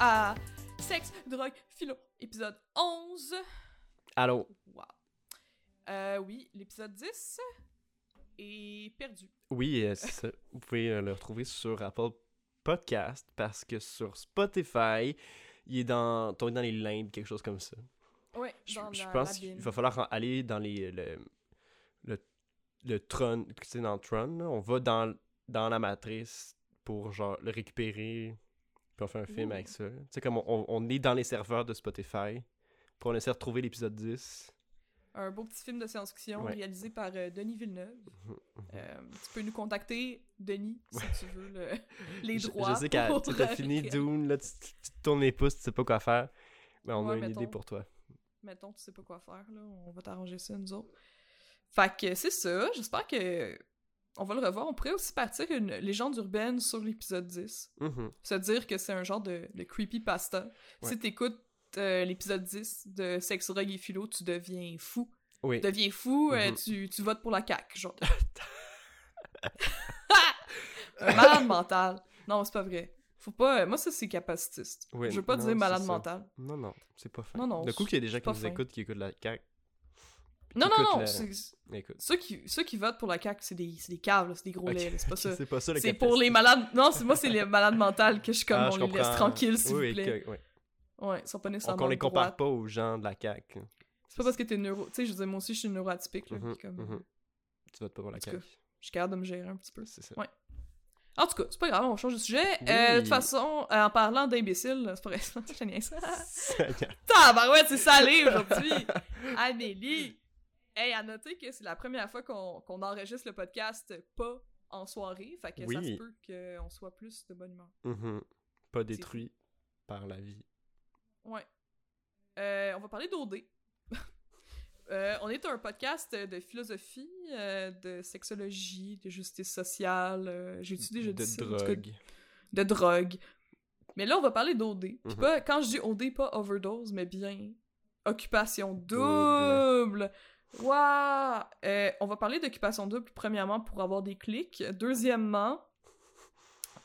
à Sexe, Drogue, Philo, épisode 11. Allô? Wow. Euh, oui, l'épisode 10 est perdu. Oui, euh, c'est ça. Vous pouvez euh, le retrouver sur Apple Podcast parce que sur Spotify, il est dans, tombé dans les limbes, quelque chose comme ça. Ouais, Je, dans je la- pense qu'il va falloir aller dans les, le, le, le Tron, tu sais, dans Tron, là, on va dans, dans la matrice pour genre le récupérer, puis on fait un film avec ça. Tu sais, comme on, on est dans les serveurs de Spotify, puis on essaie de retrouver l'épisode 10. Un beau petit film de science-fiction Ouais. réalisé par euh, Denis Villeneuve. Mhm, Euh, tu peux nous contacter, Denis, si tu veux le- les Je- droits. Je, sais que tu as fini. Dune, là, tu, tournes les pouces, tu sais pas quoi faire. Mais on Ouais, a une mettons. idée pour toi. mettons, tu sais pas quoi faire, là, on va t'arranger ça, nous autres. Fait que c'est ça, j'espère que on va le revoir. On pourrait aussi partir une légende urbaine sur l'épisode 10. Mhm. Se dire que c'est un genre de, de creepypasta. Ouais. Si t'écoutes euh, l'épisode 10 de Sex, Rogue et Philo, tu deviens fou. Oui. Tu deviens fou, euh, Mhm. tu, tu votes pour la CAQ, genre. malade mental. Non, c'est pas vrai. Faut pas... Moi, ça, c'est capacitiste. Oui, Je veux pas non, dire malade mental. Non, non, c'est pas fin. Non, non, Le coup qu'il y a des gens qui nous fin. écoutent, qui écoutent la CAQ. Non, non, non, la-. Ceux qui, ceux qui votent pour la CAQ, c'est des, des caves, c'est des gros Ok, laits, c'est pas ça. C'est pas ça C'est pour les malades... Non, c'est moi, c'est les malades mentales que je suis comme, Ah, on je les laisse tranquilles, s'il Oui, vous plaît. que- ouais. Ouais, ils sont pas nécessairement Donc on les compare droite. pas aux gens de la CAQ. C'est pas parce que t'es neuro... Tu sais, je veux dire, moi aussi, je suis neuroatypique, là, comme... mhm. Tu votes pas pour la CAQ. Je suis capable de me gérer un petit peu. C'est ça. Ouais. En tout cas, c'est pas grave, on change de sujet. Oui. Euh, de toute façon, euh, en parlant d'imbéciles, c'est pas vrai, je. Seigneur. Tabarouette, c'est salé aujourd'hui! Amélie! Hey, à noter que c'est la première fois qu'on enregistre le podcast pas en soirée, fait que ça se peut qu'on soit plus de bonne humeur. Mhm. Pas détruit par la vie. Ouais. Euh, on va parler d'OD. Euh, on est un podcast de philosophie, euh, de sexologie, de justice sociale. J'ai-tu déjà dit De ça? Cas, drogue. de drogue. Mais là, on va parler d'OD. Mhm. pas, quand je dis OD, pas overdose, mais bien occupation Double. double. Waouh! Euh, on va parler d'occupation double, premièrement, pour avoir des clics. Deuxièmement,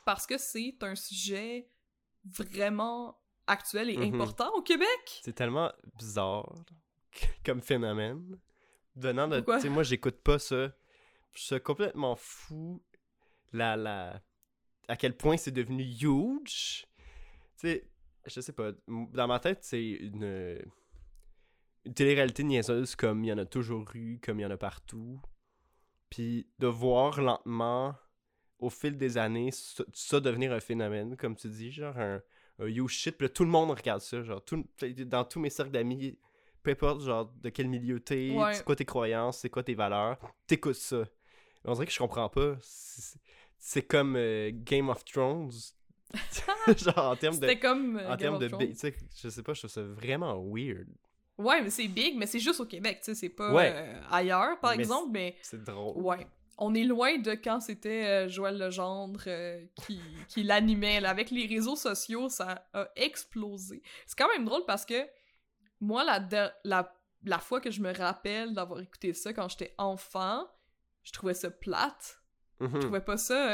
parce que c'est un sujet vraiment actuel et Mhm. important au Québec. C'est tellement bizarre comme phénomène. Venant de. Tu sais, moi, j'écoute pas ça. Je suis complètement fou. La, la... À quel point c'est devenu huge. Tu sais, je sais pas. Dans ma tête, c'est une. Une télé-réalité niaiseuse comme il y en a toujours eu, comme il y en a partout. Puis de voir lentement, au fil des années, ça, ça devenir un phénomène, comme tu dis, genre un, un you shit. Puis là, tout le monde regarde ça, genre, tout, dans tous mes cercles d'amis, peu importe, genre, de quel milieu t'es, Ouais. c'est quoi tes croyances, c'est quoi tes valeurs, t'écoutes ça. On dirait que je comprends pas. C'est comme euh, Game of Thrones. genre, en termes de. C'était comme. euh, En termes de. Je sais pas, je trouve ça vraiment weird. Ouais, mais c'est big, mais c'est juste au Québec, tu sais, c'est pas Ouais. euh, ailleurs, par Mais exemple, mais C'est drôle. ouais. On est loin de quand c'était euh, Joël Legendre euh, qui, qui l'animait. Avec les réseaux sociaux, ça a explosé. C'est quand même drôle parce que moi, la, de- la, la fois que je me rappelle d'avoir écouté ça quand j'étais enfant, je trouvais ça plate. Mhm. Je trouvais pas ça...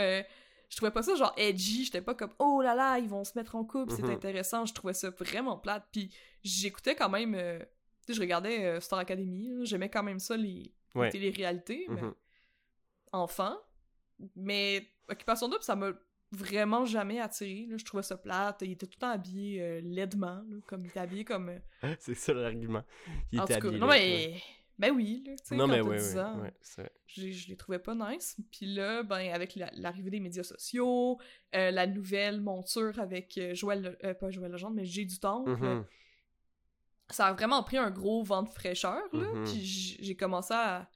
je trouvais pas ça genre edgy, j'étais pas comme oh là là, ils vont se mettre en couple, c'est Mhm. intéressant, je trouvais ça vraiment plate. Puis j'écoutais quand même euh, tu sais, je regardais euh, Star Academy, j'aimais quand même ça les, les Ouais. télé-réalités, mais Mhm. enfant. Mais Occupation Double, ça m'a vraiment jamais attiré. Là. Je trouvais ça plate. Il était tout le temps habillé euh, laidement, là, comme il était habillé comme. euh, C'est ça l'argument. Il en était tout cas, habillé non mais. Ben oui, là, tu sais, Non, quand mais t'as ouais, 10 ouais, ans, ouais, c'est vrai. je, je les trouvais pas nice. Puis là, ben, avec la- l'arrivée des médias sociaux, euh, la nouvelle monture avec euh, Joël, euh, pas Joël Legendre, mais J'ai du Temple, Mhm. ça a vraiment pris un gros vent de fraîcheur, là. Mhm. Puis j'ai commencé à...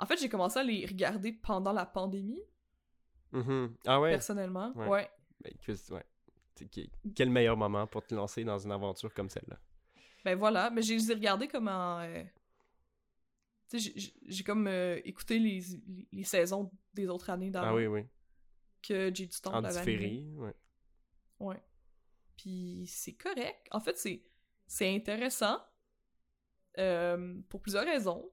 En fait, j'ai commencé à les regarder pendant la pandémie, Mhm. Ah ouais? personnellement. Ouais. Ouais. Ben, ouais. Qui- Quel meilleur moment pour te lancer dans une aventure comme celle-là? Ben voilà, mais je les ai regardés comme en... euh, j'ai- comme euh, écouté les, les, les saisons des autres années d'avant Ah oui, oui. que J'ai du Temple En différé, ouais. Ouais. Puis c'est correct. En fait, c'est c'est intéressant euh, pour plusieurs raisons.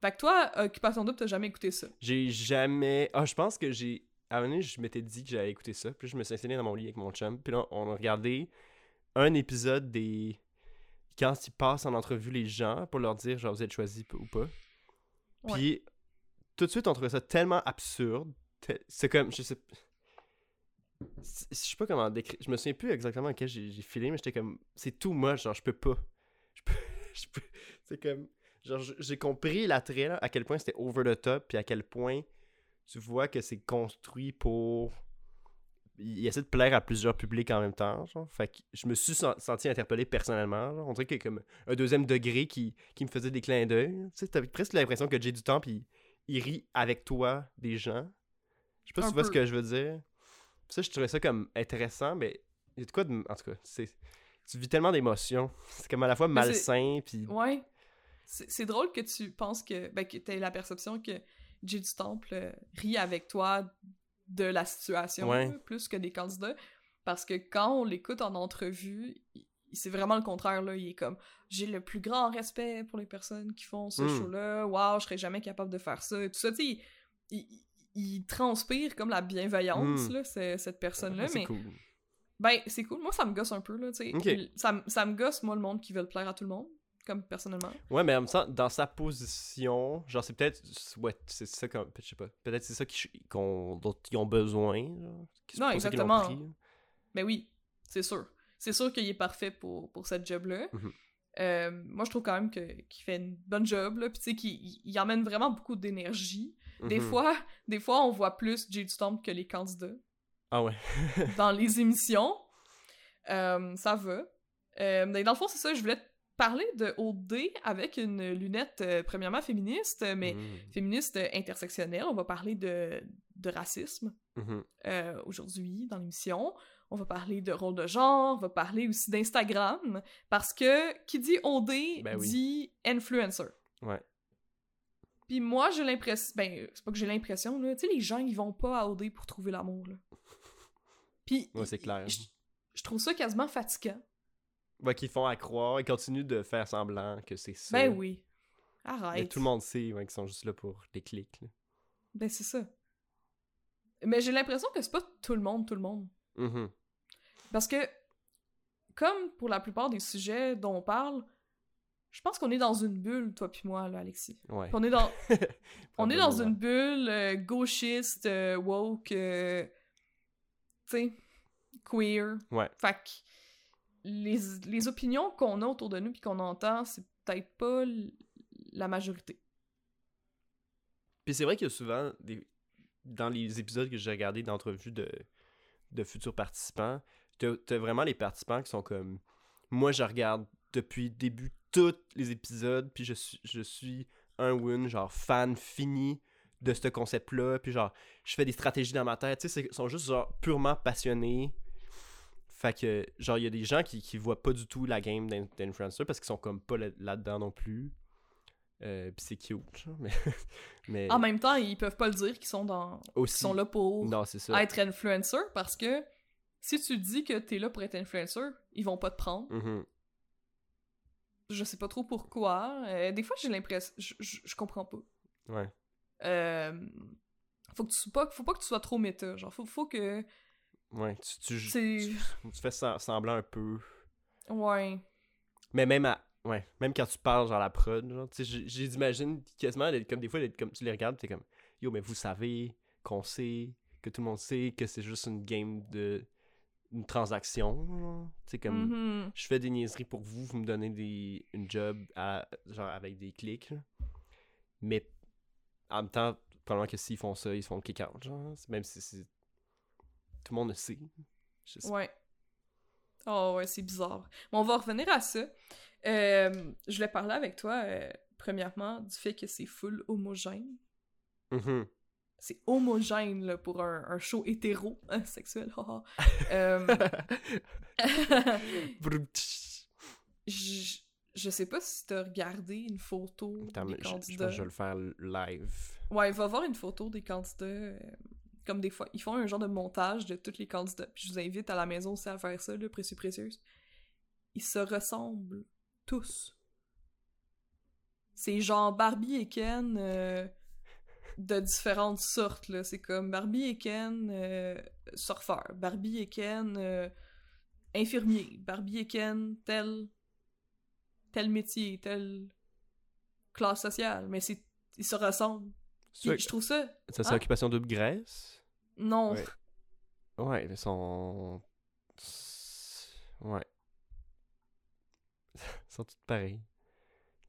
Fait que toi, Occupation Double, t'as jamais écouté ça? J'ai jamais. Ah, je pense que j'ai à un moment donné, je m'étais dit que j'allais écouter ça. Puis je me suis installé dans mon lit avec mon chum. Puis là, on a regardé un épisode des. Quand ils passent en entrevue les gens pour leur dire, genre, vous êtes choisi ou pas. Puis tout de suite, on trouvait ça tellement absurde. C'est comme. Je sais. Je sais pas comment décrire. Je me souviens plus exactement à quel j'ai filé, mais j'étais comme. C'est tout moi, genre, je peux pas. Je peux. je peux. C'est comme. Genre, j'ai compris l'attrait, à quel point c'était over the top, puis à quel point tu vois que c'est construit pour. Il essaie de plaire à plusieurs publics en même temps. Genre. Fait que je me suis senti interpellé personnellement. On dirait qu'il y a comme un deuxième degré qui, qui me faisait des clins d'œil. Tu sais, presque l'impression que Jay du temps, puis il rit avec toi des gens. Je sais pas si tu vois ce que je veux dire. ça, je trouvais ça comme intéressant, mais il y a de quoi de. En tout cas, c'est. Tu vis tellement d'émotions. C'est comme à la fois malsain, puis. Ouais. C'est drôle que tu penses que. Ben, que t'aies la perception que Jay du Temple euh, rit avec toi de la situation, plus que des candidats. Parce que quand on l'écoute en entrevue, c'est vraiment le contraire, là. Il est comme j'ai le plus grand respect pour les personnes qui font ce hmm. show-là. Waouh, je serais jamais capable de faire ça. Et tout ça, tu sais, il, transpire comme la bienveillance, hmm. là, cette personne-là. mais cool. Ben, c'est cool. Moi, ça me gosse un peu, là, tu sais. Ça, ça me gosse, moi, le monde qui veut plaire à tout le monde comme personnellement? Ouais, mais en même temps, dans sa position, genre, c'est peut-être. Ouais, c'est ça comme. Je sais pas. Peut-être c'est ça qu'on, dont ils ont besoin. non, exactement. Mais oui, c'est sûr. C'est sûr qu'il est parfait pour, pour cette job-là. Mhm. Euh, moi, je trouve quand même que, qu'il fait une bonne job, là. Puis, tu sais, qu'il il emmène vraiment beaucoup d'énergie. Des mhm. fois, des fois, on voit plus Jade Storm que les candidats. Ah ouais. dans les émissions. Euh, ça va. Euh, mais dans le fond, c'est ça, je voulais parler de OD avec une lunette euh, premièrement féministe, mais mmh. féministe intersectionnelle. On va parler de, de racisme mmh euh, aujourd'hui dans l'émission. On va parler de rôle de genre, on va parler aussi d'Instagram, parce que qui dit OD ben dit influencer. Ouais. Puis moi, j'ai l'impression... Ben, c'est pas que j'ai l'impression, là. Tu sais, les gens, ils vont pas à OD pour trouver l'amour, là. Puis... Ouais, c'est clair. Je trouve ça quasiment fatigant. Ouais, qu'ils font à croire, ils continuent de faire semblant que c'est ça. Ben oui. Arrête. Mais tout le monde sait ouais, qu'ils sont juste là pour les clics. Ben c'est ça. Mais j'ai l'impression que c'est pas tout le monde, tout le monde. Mm-hmm. Parce que, comme pour la plupart des sujets dont on parle, je pense qu'on est dans une bulle, toi puis moi, là, Alexis. Ouais. On est dans, on est dans une bulle euh, gauchiste, euh, woke, euh, tu sais, queer. Ouais. Fait les, les opinions qu'on a autour de nous puis qu'on entend, c'est peut-être pas la majorité. Puis c'est vrai qu'il y a souvent, des, dans les épisodes que j'ai regardés d'entrevues de, de futurs participants, t'as as vraiment les participants qui sont comme moi je regarde depuis le début tous les épisodes puis je suis je suis un win genre fan fini de ce concept là puis genre je fais des stratégies dans ma tête tu sais ils sont juste genre purement passionnés fait que, genre, il y a des gens qui, qui voient pas du tout la game d'influencer parce qu'ils sont comme pas là-dedans non plus. Euh, Pis c'est cute, genre, mais, mais... En même temps, ils peuvent pas le dire qu'ils sont dans... Aussi. sont là pour non, ça. être influencer parce que si tu dis que t'es là pour être influencer, ils vont pas te prendre. Mm-hmm. Je sais pas trop pourquoi. Euh, des fois, j'ai l'impression... Je, je, comprends pas. Ouais. Euh, faut que tu sois pas... Faut pas que tu sois trop méta. Genre, faut, faut que Ouais, tu, tu, fais semblant un peu. Ouais. Mais même à, ouais, même quand tu parles genre la prod, genre, tu sais, j'imagine quasiment comme des fois comme tu les regardes, t'es comme yo mais vous savez qu'on sait que tout le monde sait que c'est juste une game de une transaction, tu sais comme mm-hmm. je fais des niaiseries pour vous, vous me donnez des une job à, genre avec des clics. Mais en même temps, probablement que s'ils font ça, ils se font kick out, genre, même si c'est tout le monde le sait. Ouais. Oh ouais, c'est bizarre. Mais on va revenir à ça. Euh, je voulais parler avec toi, euh, premièrement, du fait que c'est full homogène. Mm-hmm. C'est homogène là, pour un, show hétéro hein, sexuel. euh... je, je sais pas si t'as regardé une photo des candidats. Je, je, vais le faire live. Ouais, va voir une photo des candidats comme des fois, ils font un genre de montage de tous les candidats. Puis je vous invite à la maison aussi à faire ça, le précieux précieuse. Ils se ressemblent tous. C'est genre Barbie et Ken. Euh, de différentes sortes, là. C'est comme Barbie et Ken, euh, surfeur. Barbie et Ken, euh, infirmier. Barbie et Ken, tel... tel métier, telle classe sociale. Mais c'est... ils se ressemblent. Puis je trouve ça... ça, c'est Ah. Occupation Double Grèce. Non. Ouais. Ouais, mais sont. Ouais. Ils sont tous pareils.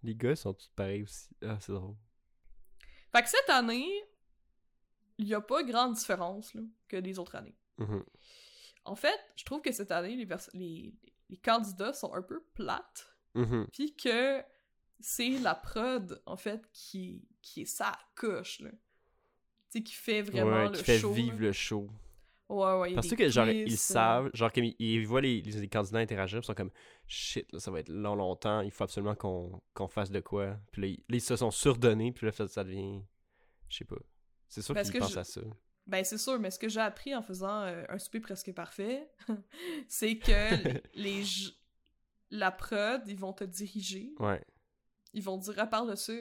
Les gars sont tous pareils aussi. Ah, c'est drôle. Fait que cette année, il y a pas grande différence, là, que les autres années. Mhm. En fait, je trouve que cette année, les, les, les candidats sont un peu plates, Mhm. puis que c'est la prod, en fait, qui, qui est ça coche, là. Tu sais, qui fait vraiment ouais, le qui fait show. vivre là. le show. Ouais, ouais, Parce que, genre, ils euh, savent, genre, comme ils, ils voient les, les, candidats interagir, ils sont comme shit, là, ça va être long, longtemps, il faut absolument qu'on fasse de quoi. Puis là, ils, se sont surdonnés, puis là, ça, devient. Je sais pas. C'est sûr qu'ils que pensent je- à ça. Ben, c'est sûr, mais ce que j'ai appris en faisant euh, un souper presque parfait, c'est que les, les j- la prod, ils vont te diriger, Ouais. ils vont te dire à part de ça.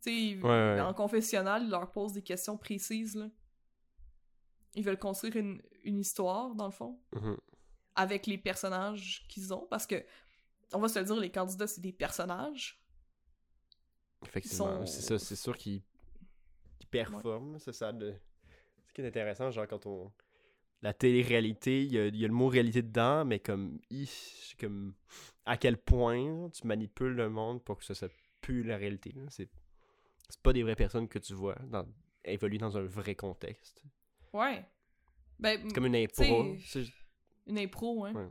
Tu sais, ils- Ouais, ouais. en confessionnal, ils leur posent des questions précises, là. Ils veulent construire une, une histoire, dans le fond, Mhm. avec les personnages qu'ils ont, parce que, on va se le dire, les candidats, c'est des personnages. Effectivement. sont- C'est ça, c'est sûr qu'ils performent. C'est ça. De... Ce qui est intéressant, genre, quand on. La télé-réalité, il y y a le mot réalité dedans, mais comme. c'est comme. À quel point tu manipules le monde pour que ça soit plus la réalité. C'est c'est pas des vraies personnes que tu vois dans... évoluer dans un vrai contexte. Ouais. Ben, C'est comme une impro. Une impro, hein. Ouais.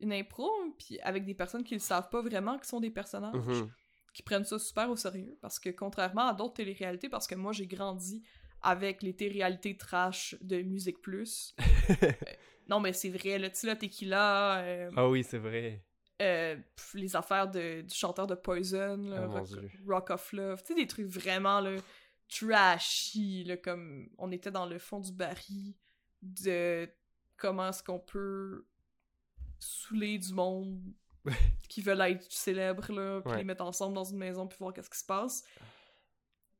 Une impro, puis avec des personnes qui ne savent pas vraiment qui sont des personnages, Mhm. qui prennent ça super au sérieux. Parce que contrairement à d'autres téléréalités, parce que moi j'ai grandi avec les téléréalités trash de Musique Plus. euh, non, mais c'est vrai, le Tila Tequila, euh, Ah oui, c'est vrai. Euh, pff, les affaires de, du chanteur de Poison, là, Oh mon Rock, of Love, tu sais, des trucs vraiment là, trashy, là, comme on était dans le fond du baril de comment est-ce qu'on peut saouler du monde qui veulent être célèbres, là, puis Ouais. les mettre ensemble dans une maison puis voir qu'est-ce qui se passe.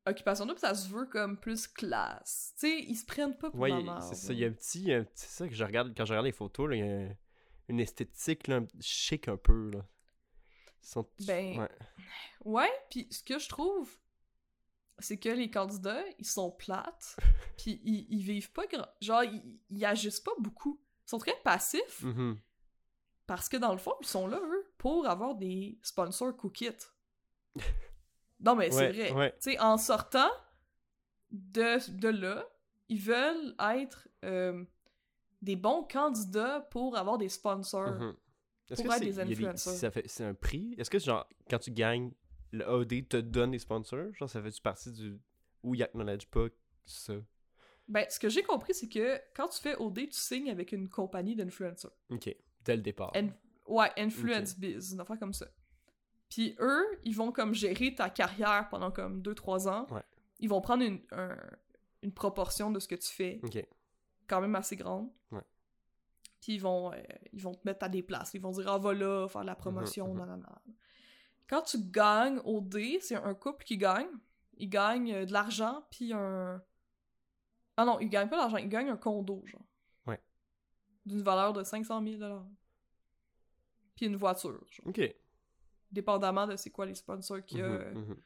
Occupation Double, ça se veut comme plus classe. Tu sais, ils se prennent pas pour Ouais, la il- merde, c'est ça. là. Il y a un petit. un petit- C'est ça que je regarde. Quand je regarde les photos, là, il y a un- une esthétique là, chic un peu. Là. Ils sont... Ben, ouais. Ouais, puis ce que je trouve, c'est que les candidats, ils sont plates, puis ils, ils vivent pas grand... Genre, ils, ils agissent pas beaucoup. Ils sont très passifs, Mhm. parce que dans le fond, ils sont là, eux, pour avoir des sponsors cookies. Non, mais c'est Ouais, vrai. ouais. Tu sais, en sortant de, de là, ils veulent être euh, des bons candidats pour avoir des sponsors. Mhm. Est-ce pour que c'est fait- un prix? Est-ce que genre quand tu gagnes, le OD te donne des sponsors? Genre ça fait-tu partie du. Ou il acknowledge pas ça? Ben, ce que j'ai compris, c'est que quand tu fais OD, tu signes avec une compagnie d'influenceurs. Ok. Dès le départ. Ouais, influence biz, une affaire comme ça. Puis eux, ils vont comme gérer ta carrière pendant comme 2-3 ans. Ouais. Ils vont prendre une, un- une proportion de ce que tu fais, Ok. Quand même assez grande. Ouais. Puis ils vont, euh, ils vont te mettre à des places. Ils vont dire, ah, va là, faire de la promotion, mhm. nanana. Quand tu gagnes au dé, c'est un couple qui gagne. Ils gagnent euh, de l'argent, puis un... Ah non, ils gagnent pas l'argent, ils gagnent un condo, genre. Ouais. D'une valeur de 500 000 Puis une voiture, genre. Ok. Dépendamment de c'est quoi les sponsors qu'il y a Mhm, mhm.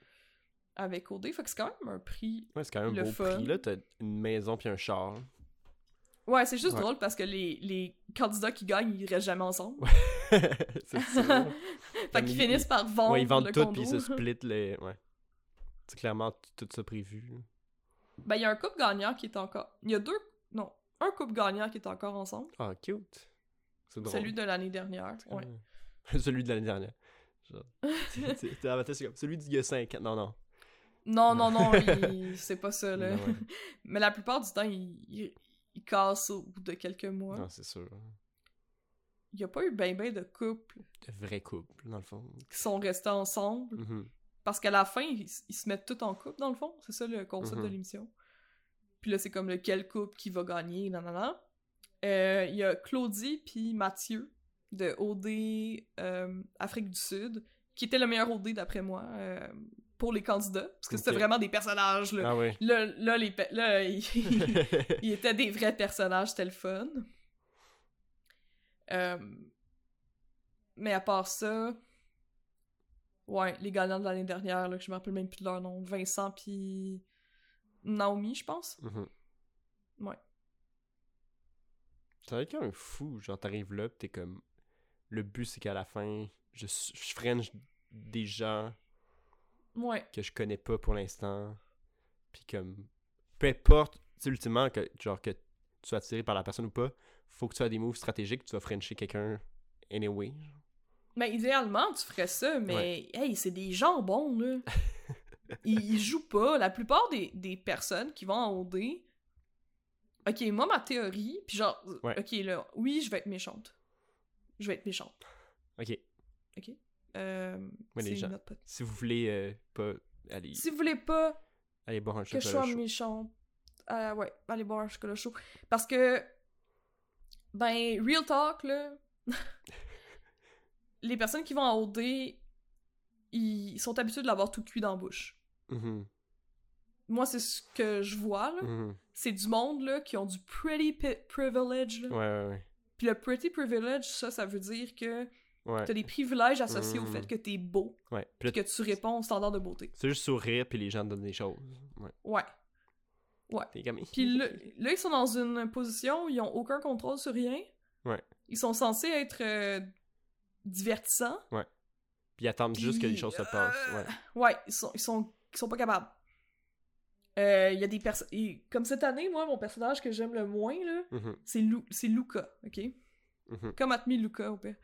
avec OD. Fait que c'est quand même un prix... Ouais, c'est quand même un beau fun. prix. Là, t'as une maison puis un char. Ouais, c'est juste Ouais. drôle parce que les, les candidats qui gagnent, ils restent jamais ensemble. c'est ça. fait qu'ils ils- finissent par vendre ouais, ils vendent le tout puis ils se split les. Ouais. C'est clairement tout ça prévu. Ben, il y a un couple gagnant qui est encore... Il y a deux... Non, un couple gagnant qui est encore ensemble. Ah, cute. C'est drôle. Celui de l'année dernière. Ouais. comme- celui de l'année dernière. Genre. C'est comme celui d'il y a 5 ans. Non, non. Non, non, non, il- c'est pas ça, là. Non, ouais. Mais la plupart du temps, il, il, casse au bout de quelques mois. Non, c'est sûr. Il y a pas eu ben ben de couples De vrai couple, dans le fond. qui sont restés ensemble. Mhm. Parce qu'à la fin, ils, ils se mettent tous en couple, dans le fond. C'est ça le concept de Mhm. l'émission. Puis là, c'est comme lequel couple qui va gagner. Euh, Il y a Claudie puis Mathieu de OD euh, Afrique du Sud, qui était le meilleur OD d'après moi. Euh, pour les candidats, parce que c'était vraiment des personnages, là. Ah ouais. Là, là, les là ils... étaient des vrais personnages, c'était le fun. Euh, Mais à part ça... Ouais, les gagnants de l'année dernière, là, que je me rappelle même plus de leur nom. Vincent puis Naomi, je pense. Mhm. Ouais. Va être un fou. Genre, t'arrives là, t'es comme. Le but, c'est qu'à la fin, je, je french des gens Ouais. que je connais pas pour l'instant. Puis comme. Peu importe, tu sais, ultimement, que, genre, que tu sois attiré par la personne ou pas, faut que tu aies des moves stratégiques, tu vas frencher quelqu'un anyway. Mais idéalement, tu ferais ça, mais hey, c'est des gens bons, là. ils, ils jouent pas. La plupart des, des personnes qui vont en OD. Ok, moi, ma théorie, puis genre, Ouais. ok, là, oui, je vais être méchante. Je vais être méchante. Ok. Euh, Mais les c'est gens- notre. Si vous voulez euh, pas aller, Si vous voulez pas aller boire un que je chocolat sois chaud. euh, ouais, allez boire un chocolat chaud. Parce que, ben, real talk, là, les personnes qui vont en OD, ils sont habitués de l'avoir tout cuit dans la bouche. Mhm, Moi, c'est ce que je vois, là. mhm. C'est du monde, là, qui ont du pretty privilege, là. Ouais, ouais, ouais. Puis le pretty privilege, ça, ça veut dire que Ouais. t'as des privilèges associés au Mm. fait que t'es beau, ouais. Puis que tu réponds aux standards de beauté. c'est juste sourire, puis les gens te donnent des choses. Ouais. Ouais. T'es comme. Puis là, là, ils sont dans une position où ils ont aucun contrôle sur rien. Ouais. Ils sont censés être euh, divertissants. Puis ils attendent juste que les choses se passent. euh, Ouais. Ouais, ils sont, ils sont, ils sont pas capables. Euh, Il y a des personnes... Comme cette année, moi, mon personnage que j'aime le moins, là, c'est Lu c'est Luca, ok? mhm. Comme Atmi Luca, au pire.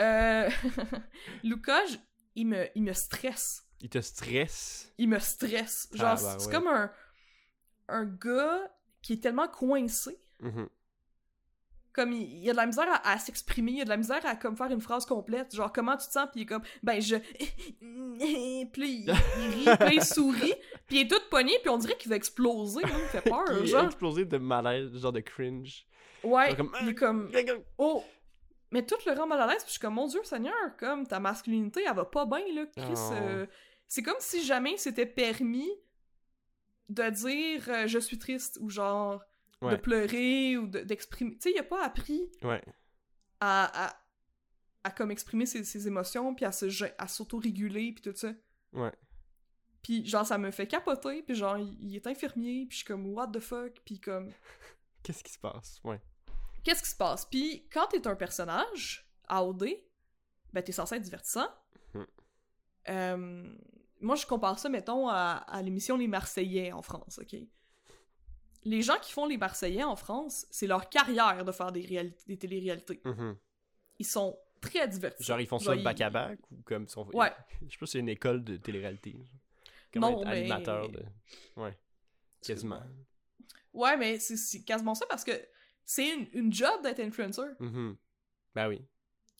Euh... Luca, je- il, me, il me stresse. Ils te stressent. Il me stresse. Genre, Ah, bah, c'est ouais. comme un, un gars qui est tellement coincé. Mhm. Comme il, il a de la misère à, à s'exprimer, il a de la misère à comme faire une phrase complète. Genre, comment tu te sens? Puis il est comme, ben je. puis il, il rit, puis il sourit, puis il est tout pogné, puis on dirait qu'il va exploser. là, il fait peur, Il genre. explosé de malaise, genre de cringe. Ouais, Genre comme- il est comme, oh. Mais tout le rend mal à l'aise, puis je suis comme, mon Dieu Seigneur, comme ta masculinité, elle va pas bien, là, Chris. Oh. euh, c'est comme si jamais c'était permis de dire euh, je suis triste, ou genre de pleurer, ou de- d'exprimer. tu sais, il a pas appris Ouais. à, à, à comme exprimer ses, ses émotions, puis à se gê- à s'auto-réguler, puis tout ça. Ouais. Puis genre, ça me fait capoter, puis genre, il, il est infirmier, puis je suis comme, what the fuck, puis comme, Qu'est-ce qui se passe? Ouais. Qu'est-ce qui se passe? Puis quand t'es un personnage, AOD, ben t'es censé être divertissant. Mhm. Euh, moi, je compare ça, mettons, à, à l'émission Les Marseillais en France, ok? Les gens qui font Les Marseillais en France, c'est leur carrière de faire des, des téléréalités. Mhm. Ils sont très divertissants. Genre, ils font ça Genre, ils- back-à-back ou comme. Sont... Ouais. Je sais pas si c'est une école de télé-réalité. Comme Non, être mais- animateur de. Ouais. Quasiment. Ouais, mais c'est- c'est quasiment ça parce que c'est une, une job d'être influencer. Mhm. Ben oui.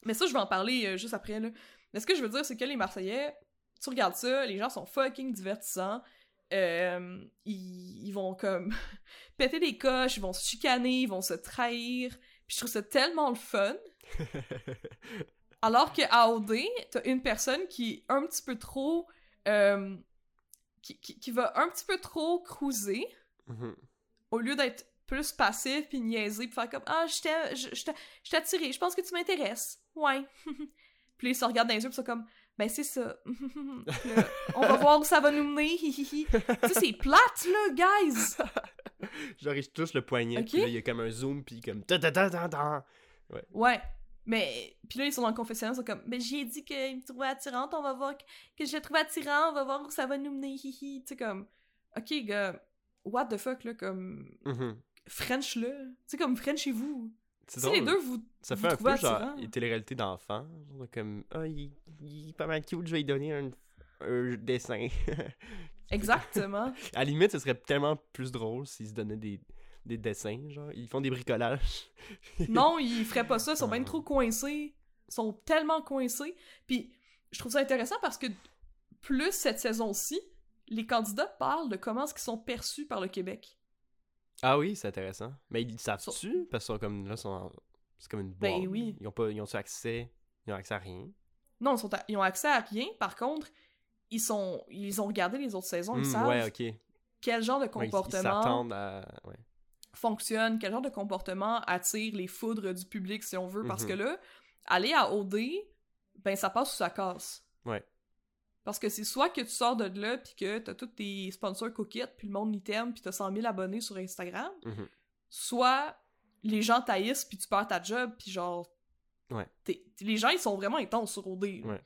Mais ça, je vais en parler euh, juste après, là. Mais ce que je veux dire, c'est que les Marseillais, tu regardes ça, les gens sont fucking divertissants. Euh, ils, ils vont comme péter des coches, ils vont se chicaner, ils vont se trahir. Puis je trouve ça tellement le fun. Alors que AOD, t'as une personne qui est un petit peu trop. euh, qui, qui, qui va un petit peu trop cruiser Mhm. au lieu d'être plus passif puis niaiser puis faire comme ah je t'ai je- je t'ai- je pense que tu m'intéresses ouais puis ils se regardent dans les yeux puis ils sont comme ben c'est ça là, on va voir où ça va nous mener tu sais c'est plate là guys Genre, il touche le poignet, Ok. puis là, il y a comme un zoom, puis comme. ta ta ta ta ta. ouais mais puis là ils sont dans le confessionnal ils sont comme ben j'ai dit qu'il me trouvait attirante on va voir que, que je le trouve attirant on va voir où ça va nous mener tu sais comme ok gars what the fuck là comme Mhm. French là tu sais comme French chez vous C'est si les drôle. deux vous Ça vous fait un peu genre attirant. une télé-réalité d'enfant. genre Comme, ah, il, il est pas mal cute, je vais lui donner un, un dessin. Exactement. à la limite, ce serait tellement plus drôle s'ils se donnaient des, des dessins. Genre, ils font des bricolages. non, ils feraient pas ça, ils sont Ah. bien trop coincés. Ils sont tellement coincés. Puis je trouve ça intéressant parce que plus cette saison-ci, les candidats parlent de comment est-ce qu'ils sont perçus par le Québec. Ah oui, c'est intéressant. Mais ils savent-tu? Parce qu'ils sont comme là, sont c'est comme une Ben boîte. oui. Ils ont pas, ils ont accès, ils ont accès à rien? Non, ils, sont à- ils ont accès à rien. Par contre, ils sont ils ont regardé les autres saisons, ils Hmm, savent ouais, quel genre de comportement s'attendent à. Ouais. fonctionne, quel genre de comportement attire les foudres du public, si on veut. Parce Mhm. que là, aller à OD, ben ça passe ou ça casse. Ouais. Parce que c'est soit que tu sors de là, puis que t'as tous tes sponsors coquettes, puis le monde y t'aime, puis t'as 100 000 abonnés sur Instagram, Mhm. soit les gens taillissent, puis tu perds ta job, puis genre... Ouais. les gens, ils sont vraiment intenses sur OD. Ouais.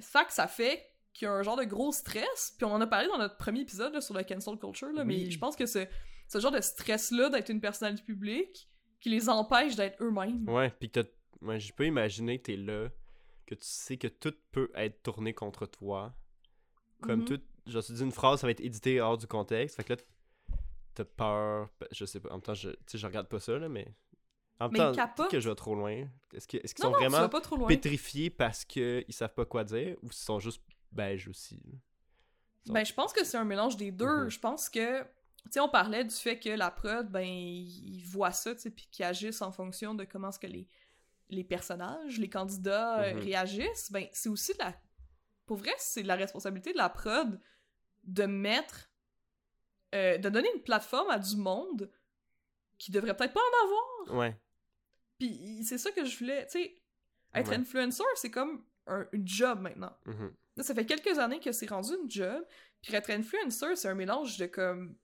Fait que ça fait qu'il y a un genre de gros stress, puis on en a parlé dans notre premier épisode là, sur la cancel culture, là, mais je pense que ce, ce genre de stress-là d'être une personnalité publique qui les empêche d'être eux-mêmes. Ouais, puis que t'as- ouais, je peux imaginer que t'es là, que tu sais que tout peut être tourné contre toi. Comme Mhm. tout, genre, tu dis une phrase, ça va être édité hors du contexte. Fait que là, t'as peur. Je sais pas, en même temps, je, tu sais, je regarde pas ça, là, mais. En même Mais temps, ils que je vais trop loin. Est-ce qu'ils Non, sont non, vraiment pétrifiés parce qu'ils savent pas quoi dire ou s'ils sont juste beiges aussi? Ils sont- Ben, je pense que c'est un mélange des deux. Mhm. Je pense que, tu sais, on parlait du fait que la prod, ben, ils voient ça, tu sais, puis qu'ils agissent en fonction de comment est-ce que les, les personnages, les candidats euh, Mhm. réagissent. Ben, c'est aussi de la... Pour vrai, c'est la responsabilité de la prod de mettre... euh, de donner une plateforme à du monde qui devrait peut-être pas en avoir. Ouais. Puis c'est ça que je voulais, tu sais, être Ouais. influencer, c'est comme un, une job maintenant. Mhm. Là, ça fait quelques années que c'est rendu une job. Puis être influencer, c'est un mélange de comme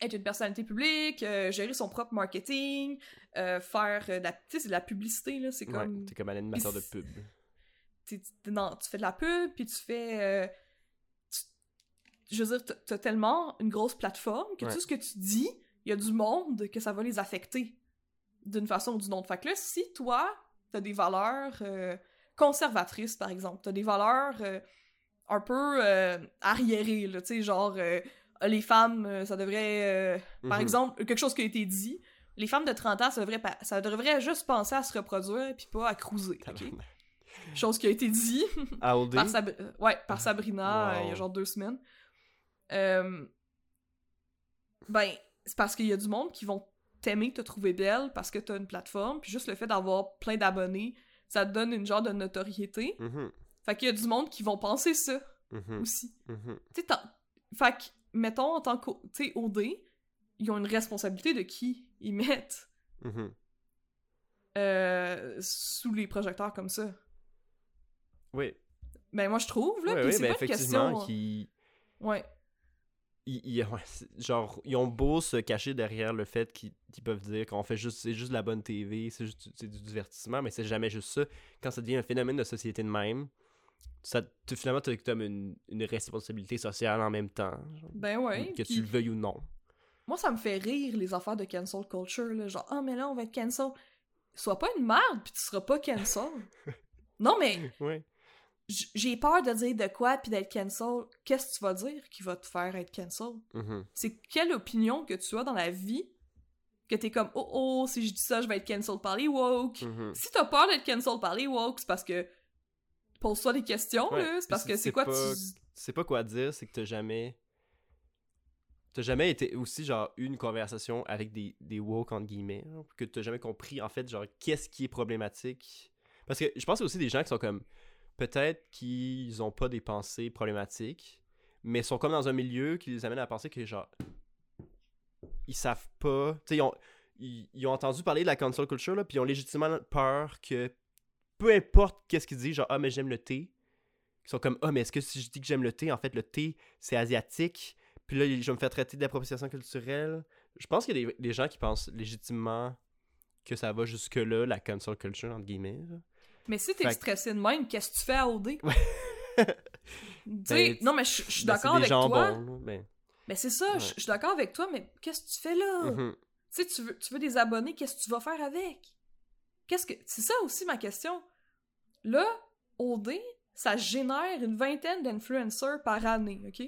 être une personnalité publique, euh, gérer son propre marketing, euh, faire euh, de la, de la publicité là. C'est Ouais, comme t'es comme un animateur de pub. t'es- t'es dans- tu fais de la pub, puis tu fais, euh, tu- je veux dire, t'as- tellement une grosse plateforme que Ouais. tout ce que tu dis, il y a du monde que ça va les affecter d'une façon ou d'une autre. Fait que là, si toi, t'as des valeurs conservatrices, par exemple, t'as des valeurs un peu arriérées, là, tu sais, genre, les femmes, euh, ça devrait, euh, par Mhm. exemple, quelque chose qui a été dit, les femmes de 30 ans, ça devrait, pas- ça devrait juste penser à se reproduire puis pas à cruiser, ok? Tabarnak. Chose qui a été dit par, Sab- euh, ouais, par Sabrina euh, il y a genre deux semaines. Euh, ben, c'est parce qu'il y a du monde qui vont t'aimer, te trouver belle parce que t'as une plateforme, puis juste le fait d'avoir plein d'abonnés, ça te donne une genre de notoriété. Mhm. Fait qu'il y a du monde qui vont penser ça Mhm. aussi. T'en- fait que, mettons, en tant que, tu sais, OD, ils ont une responsabilité de qui ils mettent Mhm. euh, sous les projecteurs comme ça. Oui. Ben, moi, je trouve, là, puis ouais, c'est ben pas une effectivement, question... qui... Ouais. ils, ils- ouais, genre, ils ont beau se cacher derrière le fait qu'ils peuvent dire qu'on fait juste, c'est juste de la bonne TV, c'est juste du divertissement, mais c'est jamais juste ça. Quand ça devient un phénomène de société de même, ça, tu, finalement, tu as comme une, une responsabilité sociale en même temps, genre, Ben ouais. que tu le veuilles ou non. Moi, ça me fait rire, les affaires de cancel culture, là. Genre, ah, mais là, on va être cancel. Sois pas une merde, puis tu seras pas cancel. non, mais Ouais. j'ai peur de dire de quoi, puis d'être cancel. Qu'est-ce que tu vas dire qui va te faire être cancel? Mhm. C'est quelle opinion que tu as dans la vie que t'es comme, oh oh, si je dis ça, je vais être cancel par les woke. Mhm. Si t'as peur d'être cancel par les woke, c'est parce que. Pose-toi des questions, Ouais, là. C'est parce que c'est- c'est quoi c'est pas- tu. Sais pas quoi dire, c'est que t'as jamais. T'as jamais été aussi, genre, eu une conversation avec des, des woke, entre guillemets, genre, que t'as jamais compris, en fait, genre, qu'est-ce qui est problématique. Parce que je pense aussi des gens qui sont comme. Peut-être qu'ils ont pas des pensées problématiques, mais sont comme dans un milieu qui les amène à penser que, genre. Ils savent pas. Tu sais, ils ont, ils, ils ont entendu parler de la cancel culture, là, puis ils ont légitimement peur que. Peu importe qu'est-ce qu'ils disent, genre, ah, mais j'aime le thé qui sont comme Ah, mais est-ce que si je dis que j'aime le thé, en fait, le thé, c'est asiatique, puis là, je vais me faire traiter d'appropriation culturelle. Je pense qu'il y a des, des gens qui pensent légitimement que ça va jusque-là, la cancel culture, entre guillemets. là. Mais si t'es Fait stressé de même, qu'est-ce que tu fais à OD? Ben, non, mais je suis Ben, d'accord avec toi. là, ben, Mais c'est ça, Ouais. je suis d'accord avec toi, mais qu'est-ce que tu fais là? mhm. Tu sais, tu veux, tu veux des abonnés, qu'est-ce que tu vas faire avec? Qu'est-ce que. C'est ça aussi ma question. Là, OD, ça génère une vingtaine d'influenceurs par année, OK?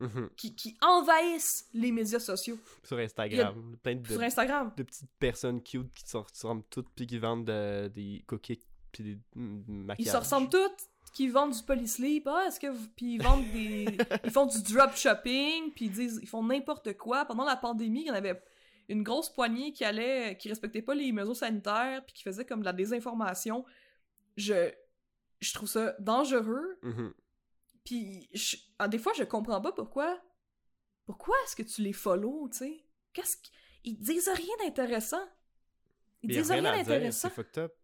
Mhm. Qui, qui envahissent les médias sociaux. Sur Instagram, plein de, Sur Instagram. de petites personnes cute qui se ressemblent toutes, puis qui vendent de- des cookies, puis des mm, Ils maquillages. se ressemblent tous, qui vendent du polysleep, ah, est-ce que vous... Puis ils vendent des... ils font du drop shopping, puis ils disent... Ils font n'importe quoi. Pendant la pandémie, il y en avait une grosse poignée qui allait... qui respectait pas les mesures sanitaires, puis qui faisait comme de la désinformation. Je... Je trouve ça dangereux. Mhm. puis je- ah, des fois, je comprends pas pourquoi. Pourquoi est-ce que tu les follow, tu sais? Qu'est-ce qu'ils disent rien d'intéressant. Ils Il disent rien d'intéressant. C'est fucked up.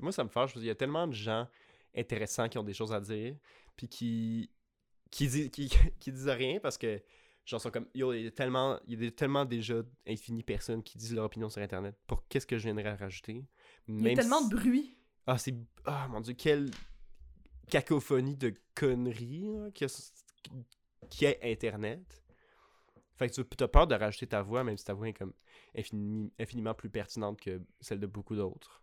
Moi, ça me fâche qu'il y a tellement de gens intéressants qui ont des choses à dire, puis qui qui, qui, qui disent rien parce que, genre, sont comme, yo, il y a tellement, il y a tellement déjà infinies personnes qui disent leur opinion sur Internet. Pour qu'est-ce que je viendrais rajouter? Il y a Même tellement si- de bruit. Ah, c'est. Ah, mon dieu, quelle cacophonie de conneries là, qui, qui est Internet. Fait que tu as peur de rajouter ta voix, même si ta voix est comme infini- infiniment plus pertinente que celle de beaucoup d'autres.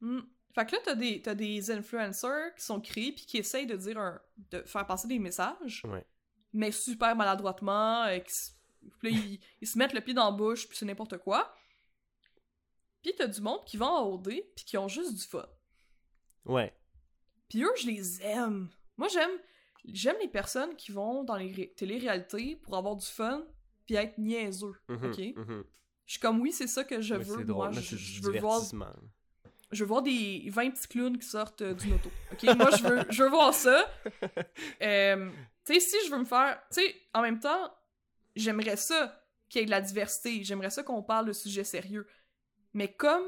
Hmm. Fait que là, t'as des, t'as des influencers qui sont créés puis qui essayent de dire un, de faire passer des messages, Ouais. Mais super maladroitement, euh, qui s- puis là, ils, ils se mettent le pied dans la bouche, puis c'est n'importe quoi. Puis t'as du monde qui vont en OD puis qui ont juste du fun. Ouais. Puis eux, je les aime. Moi, j'aime j'aime les personnes qui vont dans les ré- téléréalités pour avoir du fun puis être niaiseux. Mhm, Ok? mhm. Je suis comme, oui, c'est ça que je Mais veux. Moi, je, veux voir je veux voir des 20 petits clowns qui sortent euh, d'une auto. OK? Moi, je veux, je veux voir ça. Euh, tu sais, si je veux me faire... Tu sais, en même temps, j'aimerais ça qu'il y ait de la diversité. J'aimerais ça qu'on parle de sujets sérieux. Mais comme...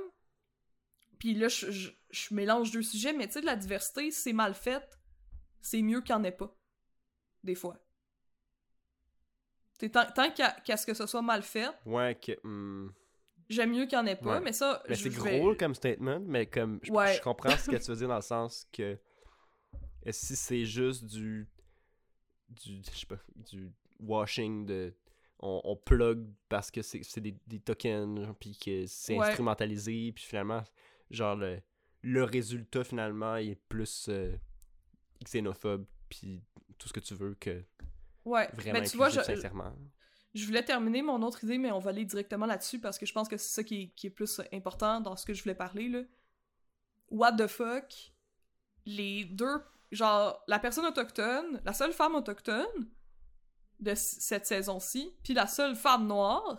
Puis là, je, je- je mélange deux sujets, mais tu sais, de la diversité, c'est mal fait. C'est mieux qu'il n'y en ait pas. Des fois. T'sais, tant tant qu'à ce que ce soit mal fait, Ouais, que. hmm. j'aime mieux qu'il n'y en ait pas, Ouais. mais ça... Mais c'est gros vais- comme statement, mais comme. Je, Ouais. je comprends ce que tu veux dire dans le sens que. Si c'est juste du. Du. Je sais pas. Du washing de. On, on plug parce que c'est des, des tokens, puis que c'est Ouais. instrumentalisé, puis finalement, genre, le, le résultat finalement est plus euh, xénophobe, puis tout ce que tu veux que Ouais, vraiment mais tu vois, je, sincèrement. Je voulais terminer mon autre idée, mais on va aller directement là-dessus parce que je pense que c'est ça qui est, qui est plus important dans ce que je voulais parler, là. What the fuck? Les deux... Genre, la personne autochtone, la seule femme autochtone de cette saison-ci, puis la seule femme noire,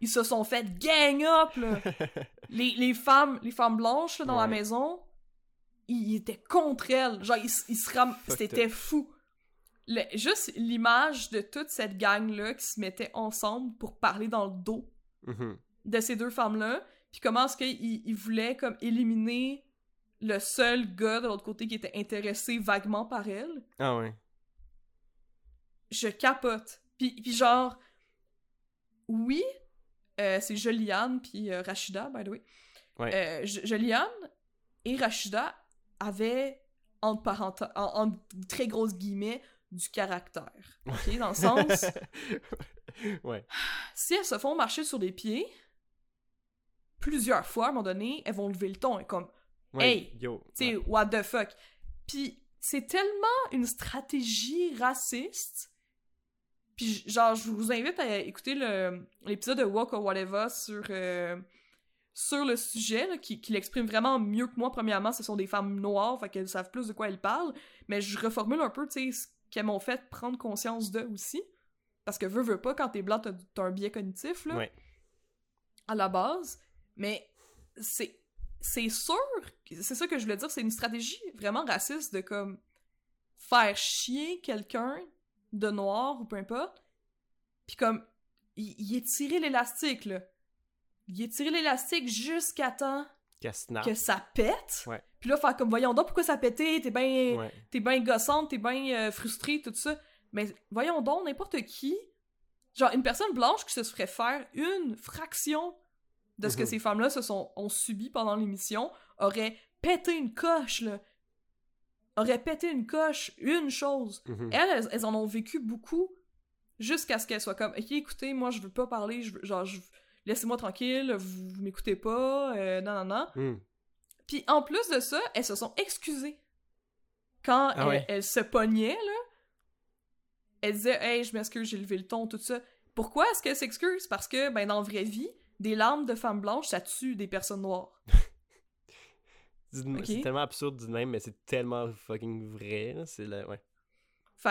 ils se sont fait gang up, là. les, les femmes les femmes blanches, là, dans la maison, ils, ils étaient contre elles. Genre, ils, se ram... C'était fou. Le- juste l'image de toute cette gang-là qui se mettait ensemble pour parler dans le dos Mhm. de ces deux femmes-là, puis comment est-ce qu'ils ils voulaient comme éliminer le seul gars de l'autre côté qui était intéressé vaguement par elle. Ah ouais. Je capote. Puis, puis genre, oui, euh, c'est Joliane puis euh, Rachida, by the way. Ouais. Euh, Joliane et Rachida avaient, entre, parenta- en, en très grosses guillemets, du caractère. OK? Dans le sens, ouais. si elles se font marcher sur les pieds, plusieurs fois, à un moment donné, elles vont lever le ton et comme, Ouais, Hey, yo. ouais. what the fuck. Puis c'est tellement une stratégie raciste. Puis genre, je vous invite à écouter l'épisode de Walk or Whatever sur, euh, sur le sujet, là, qui, qui l'exprime vraiment mieux que moi. Premièrement, ce sont des femmes noires, fait qu'elles savent plus de quoi elles parlent. Mais je reformule un peu, tu sais, ce qu'elles m'ont fait prendre conscience d'eux aussi. Parce que veux, veux pas, quand t'es blanc, t'as t'as un biais cognitif, là Ouais. à la base, mais c'est c'est sûr, c'est ça que je voulais dire, c'est une stratégie vraiment raciste de comme faire chier quelqu'un de noir ou peu importe, puis comme il, il est tiré l'élastique là, il est tiré l'élastique jusqu'à temps que ça pète. Ouais. Puis là faire comme voyons donc pourquoi ça pété, t'es bien Ouais. t'es bien gossante, t'es bien frustrée, tout ça. Mais voyons donc, n'importe qui, genre une personne blanche qui se ferait faire une fraction de ce que Mhm. ces femmes-là se sont ont subi pendant l'émission, aurait pété une coche, là. Aurait pété une coche, une chose. Mhm. Elles, elles, elles en ont vécu beaucoup jusqu'à ce qu'elles soient comme, ok, écoutez, moi je veux pas parler, je veux, genre, je- laissez-moi tranquille, vous, vous m'écoutez pas, euh, non, non, non. Hmm. Puis en plus de ça, elles se sont excusées. Quand Ah elles, ouais. elles se pognaient, là, elles disaient Hey, je m'excuse, j'ai levé le ton, tout ça. Pourquoi est-ce qu'elles s'excusent? Parce que, ben, dans la vraie vie, des larmes de femmes blanches, ça tue des personnes noires. C'est tellement absurde du même, mais c'est tellement fucking vrai. là, C'est ouais. Que.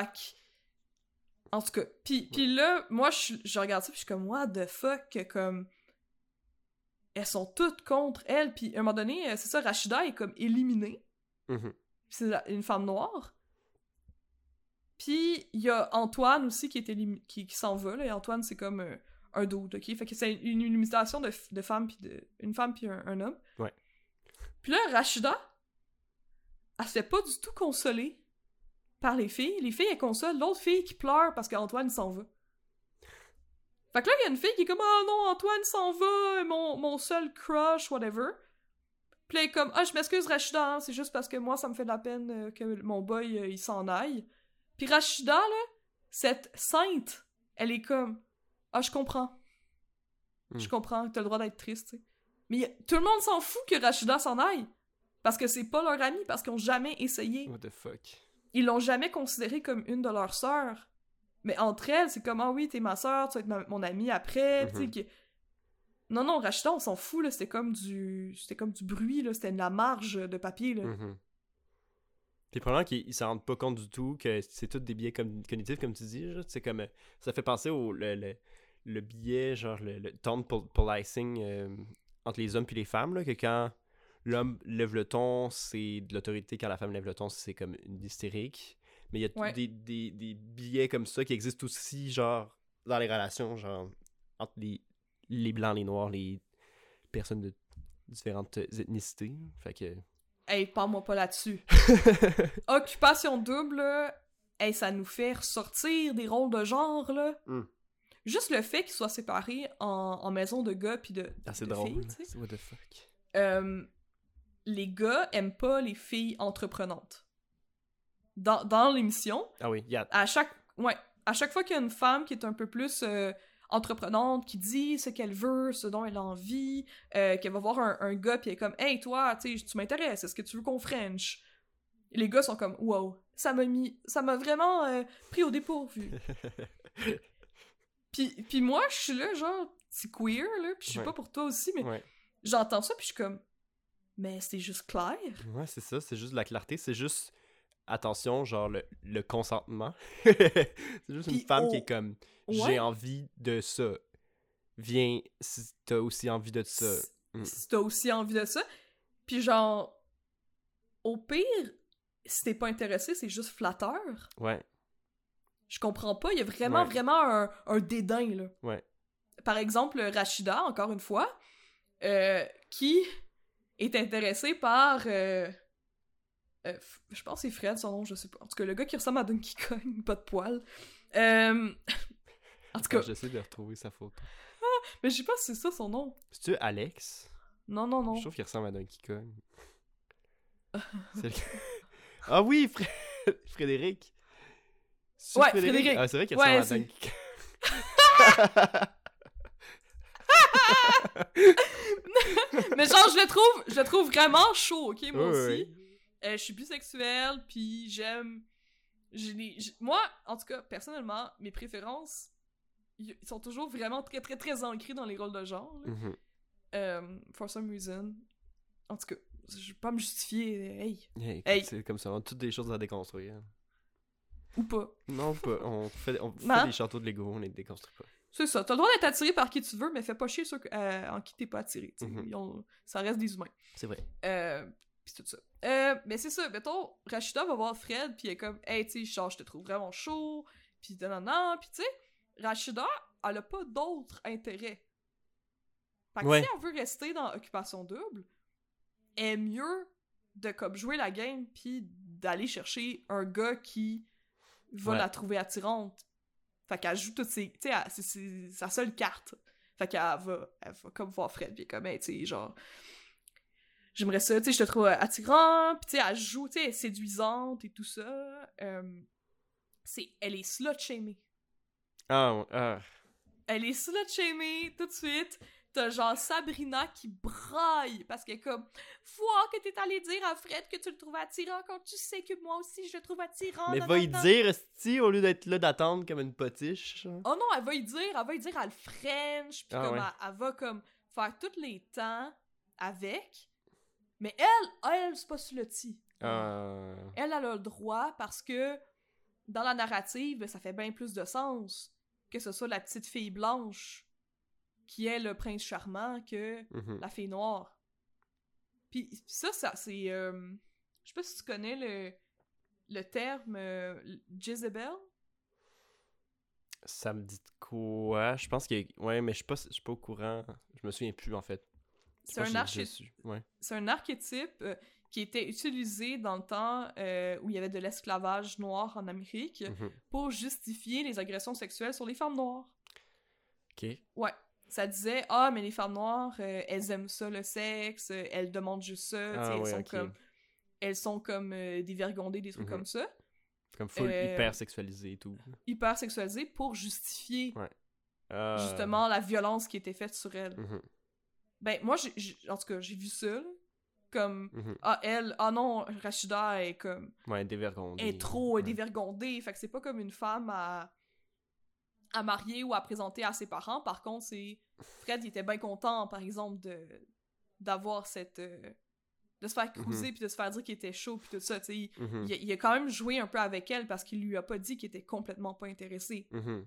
En tout cas. Puis, là, moi, je, je regarde ça, puis je suis comme, what the fuck, comme. Elles sont toutes contre elle, puis à un moment donné, euh, c'est ça, Rachida est comme éliminée. Puis c'est une femme noire. Puis il y a Antoine aussi qui, est qui, qui s'en va, là, et Antoine, c'est comme euh, un dude, ok? Fait que c'est une, une limitation de, de femmes, puis de... Une femme, puis un, un homme. Ouais. Puis là, Rachida, elle se fait pas du tout consoler par les filles. Les filles, elles consolent l'autre fille qui pleure parce qu'Antoine s'en va. Fait que là, il y a une fille qui est comme « Oh non, Antoine s'en va, mon, mon seul crush, whatever. » Puis elle est comme « Ah, je m'excuse, Rachida, hein, c'est juste parce que moi, ça me fait de la peine euh, que mon boy, euh, il s'en aille. » Puis Rachida, là, cette sainte, elle est comme « Ah, je comprends. Je Hmm. comprends, t'as le droit d'être triste, tu sais. » Mais tout le monde s'en fout que Rachida s'en aille. Parce que c'est pas leur ami, parce qu'ils ont jamais essayé. What the fuck? Ils l'ont jamais considérée comme une de leurs sœurs. Mais entre elles, c'est comme, ah oui, t'es ma sœur, tu vas être ma- mon amie après, tu sais, Mhm. que- Non, non, Rachida, on s'en fout, là, c'était comme du... C'était comme du bruit, là, c'était de la marge de papier, là. Mhm. Puis probablement qu'ils ils s'en rendent pas compte du tout que c'est tout des biais comme, cognitifs, comme tu dis. C'est comme. euh, Ça fait penser au le, le, le biais, genre le, le tone pol- policing euh, entre les hommes puis les femmes, là, que quand l'homme lève le ton, c'est de l'autorité, quand la femme lève le ton, c'est comme une hystérique. Mais il y a Ouais. des, des, des biais comme ça qui existent aussi, genre, dans les relations, genre, entre les, les blancs, les noirs, les personnes de différentes ethnicités. Fait que. Hey, parle-moi pas là-dessus. Occupation double, hey, ça nous fait ressortir des rôles de genre, là. Mm. Juste le fait qu'ils soient séparés en, en maison de gars puis de, Ah, c'est de drôle. filles, tu sais. C'est what the fuck? euh, les gars aiment pas les filles entreprenantes. Dans, dans l'émission, Ah oui, à chaque ouais, à chaque fois qu'il y a une femme qui est un peu plus euh, entreprenante, qui dit ce qu'elle veut, ce dont elle a envie, euh, qu'elle va voir un, un gars puis elle est comme "Hey toi, tu m'intéresses, est-ce que tu veux qu'on French? Les gars sont comme "Wow, ça m'a mis ça m'a vraiment euh, pris au dépourvu." puis puis moi, je suis là genre c'est queer là, puis je Ouais. pas pour toi aussi mais ouais. j'entends ça puis je suis comme mais c'est juste clair. ouais, c'est ça, c'est juste de la clarté, c'est juste attention, genre le, le consentement. c'est juste une femme qui est comme Ouais. j'ai envie de ça. Viens si t'as aussi envie de ça. Si- Mm. Si t'as aussi envie de ça. Puis genre, au pire, si t'es pas intéressé, c'est juste flatteur. Ouais, Je comprends pas, il y a vraiment, Ouais. vraiment un, un dédain, là. ouais. Par exemple, Rachida, encore une fois, euh, qui est intéressé par... euh, euh, je pense que c'est Fred, son nom, je sais pas. En tout cas, le gars qui ressemble à Donkey Kong, pas de poils. En tout cas, Attends, J'essaie de retrouver sa photo. mais je sais pas si c'est ça son nom. C'est-tu Alex? Non, non, non. Je trouve qu'il ressemble à Donkey Kong. Le- ah oui, Fré- Frédéric. C'est Ouais, Frédéric. Ah, c'est vrai qu'il Ouais, ressemble à. Mais genre, je le trouve, je le trouve vraiment chaud, ok, moi aussi. Euh, je suis bisexuelle, puis j'aime... Moi, en tout cas, personnellement, mes préférences, ils sont toujours vraiment très, très, très ancrées dans les rôles de genre. Euh, for some reason. En tout cas, je vais pas me justifier, hey, Hey. C'est comme ça, on a toutes des choses à déconstruire. Ou pas. Non, pas. On fait, on fait Non. des châteaux de Lego, on les déconstruit pas. C'est ça, t'as le droit d'être attiré par qui tu veux, mais fais pas chier ceux euh, en qui t'es pas attiré. Mhm. Ont- Ça reste des humains. C'est vrai. Euh, pis tout ça. Euh, mais c'est ça, mettons, Rachida va voir Fred, puis elle est comme, hey, tu sais, genre, je te trouve vraiment chaud, pis non, non, pis tu sais, Rachida, elle a pas d'autres intérêts. Fait que Ouais. si elle veut rester dans Occupation Double, est mieux de comme jouer la game, puis d'aller chercher un gars qui va Ouais. la trouver attirante. Fait qu'elle joue toutes ses. Tu sais, c'est- sa seule carte. Fait qu'elle va, elle va comme voir Fred, puis comme, hey, tu sais, genre j'aimerais ça, tu sais, je te trouve attirant, puis tu sais, elle joue, tu sais, séduisante et tout ça. Euh, c'est, elle est slut-shamée. Ah, ouais, ah. Elle est slut-shamée tout de suite. T'as genre Sabrina qui braille parce qu'elle est comme Vois que t'es allé dire à Fred que tu le trouves attirant quand tu sais que moi aussi je le trouve attirant. Mais va y dire, esti, au lieu d'être là d'attendre comme une potiche. Oh non, elle va y dire, elle va y dire à le French, puis Ah comme ouais. elle, elle va comme faire tous les temps avec. Mais elle, elle, c'est pas slutty. Ah. elle, elle a le droit parce que dans la narrative, ça fait bien plus de sens que ce soit la petite fille blanche qui est le prince charmant que Mhm. la fille noire. Puis ça, ça c'est... euh, Je sais pas si tu connais le, le terme euh, Jezebel. Ça me dit de quoi? Je pense que... Ouais, mais je suis pas, je suis pas au courant. Je me souviens plus, en fait. C'est un, que arché- j'ai su- Ouais. c'est un archétype euh, qui était utilisé dans le temps euh, où il y avait de l'esclavage noir en Amérique Mhm. pour justifier les agressions sexuelles sur les femmes noires. Ok. Ouais. Ça disait Ah, mais les femmes noires, euh, elles aiment ça le sexe, euh, elles demandent juste ça, Ah elles, sont comme, elles sont comme euh, dévergondées, des trucs Mhm. comme ça, Comme full Euh, hyper sexualisé et tout. hyper sexualisées pour justifier Ouais. Euh, justement la violence qui était faite sur elles. mhm, Ben, moi, j'ai- en tout cas, j'ai vu ça, comme mhm. Ah, elle, ah non, Rachida est comme. Ouais, dévergondé. est trop dévergondée. Fait que c'est pas comme une femme à, à marier ou à présenter à ses parents. Par contre, c'est. Fred, il était bien content, par exemple, de d'avoir cette. euh, de se faire cruiser puis de se faire dire qu'il était chaud puis tout ça. tu sais. Il, Mhm, il a, il a quand même joué un peu avec elle parce qu'il lui a pas dit qu'il était complètement pas intéressé. mhm.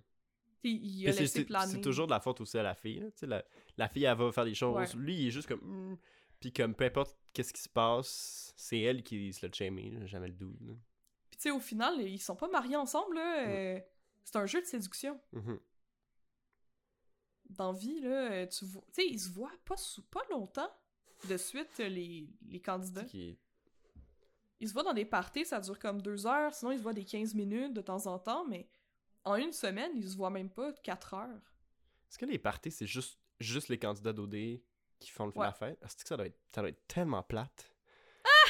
Il a c'est- laissé c'est planer. c'est toujours de la faute aussi à la fille. là. Tu sais, La, la fille, elle va faire des choses. Ouais. Lui, il est juste comme. Hmm. Puis comme peu importe qu'est-ce qui se passe, c'est elle qui se l'a Jamais le doute. Puis tu sais, au final, ils sont pas mariés ensemble, là. Mm. euh, c'est un jeu de séduction. Mhm. dans vie, là, euh, tu vois, tu sais, ils se voient pas, sous, pas longtemps de suite, euh, les, les candidats. Qui Ils se voient dans des parties, ça dure comme deux heures, sinon ils se voient des 15 minutes de temps en temps, mais en une semaine, ils se voient même pas quatre heures. Est-ce que les parties, c'est juste, juste les candidats d'OD qui font le- Ouais. la fête? Est-ce que ça doit être, ça doit être tellement plate?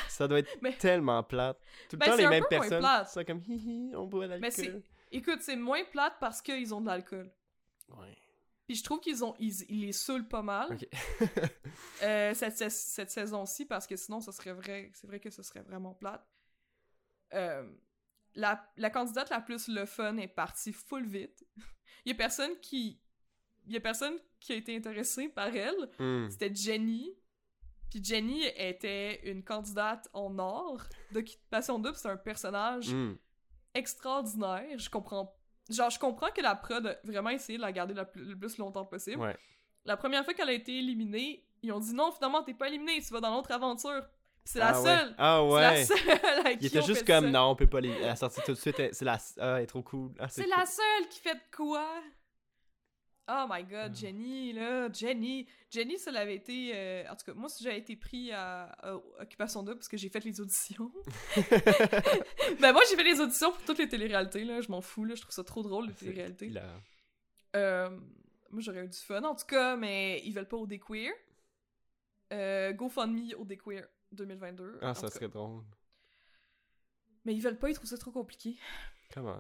Ça doit être Mais- tellement plate. Tout le Ben, temps, les un mêmes personnes. C'est comme hihi, on boit de Mais l'alcool. Écoute, c'est moins plate parce qu'ils ont de l'alcool. Ouais. Puis je trouve qu'ils ont ils, ils les saoulent pas mal euh, cette, cette saison-ci parce que sinon ça serait vrai c'est vrai que ce serait vraiment plate. Euh, la, la candidate la plus le fun est partie full vite. Il y a personne qui il y a personne qui a été intéressé par elle. Hmm. C'était Jenny. Puis Jenny était une candidate en or d'Occupation Double. C'est un personnage Hmm. Extraordinaire. Je comprends. Genre, je comprends que la prod a vraiment essayé de la garder la plus- le plus longtemps possible. Ouais. La première fois qu'elle a été éliminée, ils ont dit non, finalement, t'es pas éliminée, tu vas dans l'autre aventure. C'est la Ah ouais. Ah C'est ouais. la seule à qui Il était juste comme ça. non, on peut pas les. Elle a sorti tout de suite. C'est la. Ah, elle est trop cool. Ah, C'est cool. la seule qui fait de quoi? Oh my god, Ah. Jenny, là, Jenny. Jenny, ça l'avait été. euh, en tout cas, moi, si j'avais été pris à, à Occupation Double parce que j'ai fait les auditions. ben, moi, j'ai fait les auditions pour toutes les téléréalités, là. Je m'en fous, là. Je trouve ça trop drôle, les C'est téléréalités. hilarant. Euh, moi, j'aurais eu du fun, en tout cas, mais ils veulent pas au Queer. Euh, GoFundMe au Queer 2022. Ah, ça cas. serait drôle. Mais ils veulent pas, ils trouvent ça trop compliqué. Comment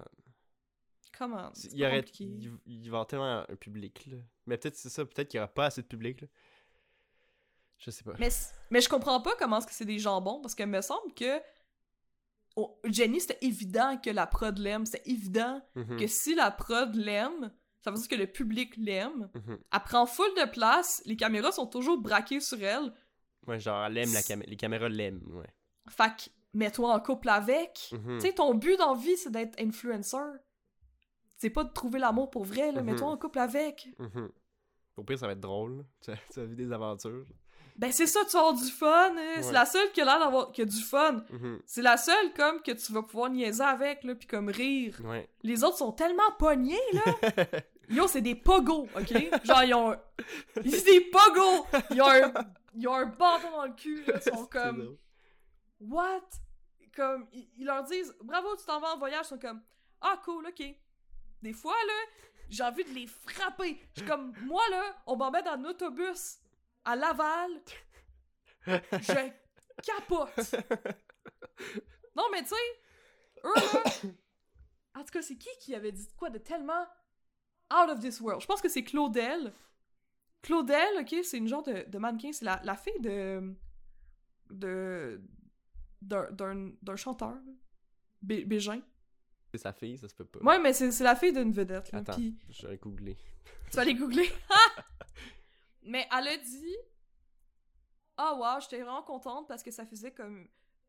Comment? C'est Il y aurait. Il, il va avoir tellement un public, là. Mais peut-être c'est ça. Peut-être qu'il y aura pas assez de public, là. Je sais pas. Mais, mais je comprends pas comment est-ce que c'est des jambons, parce que me semble que oh, Jenny, c'était évident que la prod l'aime. C'était évident Mhm. que si la prod l'aime, ça veut dire que le public l'aime. Mhm. Elle prend full de place, les caméras sont toujours braquées sur elle. Ouais, genre, elle aime la caméra. Les caméras l'aiment, ouais. Fait que, mets-toi en couple avec. Mhm. Tu sais, ton but dans la vie, c'est d'être influencer. C'est pas de trouver l'amour pour vrai, là. Mhm. Mets-toi en couple avec. Mhm. Au pire, ça va être drôle. Tu as, vu des aventures. Ben, c'est ça, tu vas avoir du fun. hein. C'est la seule qui a l'air d'avoir du fun. Mhm. C'est la seule, comme, que tu vas pouvoir niaiser avec, là, pis comme rire. Ouais. Les autres sont tellement pognés, là. Yo, c'est des pogos, ok? Genre, ils ont. un- C'est des pogos! Ils ont un. Ils ont un bâton dans le cul, là. Ils sont comme. drôle. What? Comme, ils, ils leur disent, bravo, tu t'en vas en voyage. Ils sont comme, ah, cool, ok. Des fois, là, j'ai envie de les frapper. Je comme, moi, là, on m'emmène dans un autobus à Laval. Je capote. Non, mais tu sais, eux, là. En tout cas, c'est qui qui avait dit quoi de tellement out of this world? Je pense que c'est Claudel. Claudel, ok, c'est une genre de, de mannequin. C'est la, la fille de. de. d'un, chanteur. Bégin. C'est sa fille, ça se peut pas. Ouais, mais c'est, la fille d'une vedette. là. Attends, Puis, je vais googler. tu vas aller googler. mais elle a dit. Ah, wow, j'étais vraiment contente parce que ça faisait comme.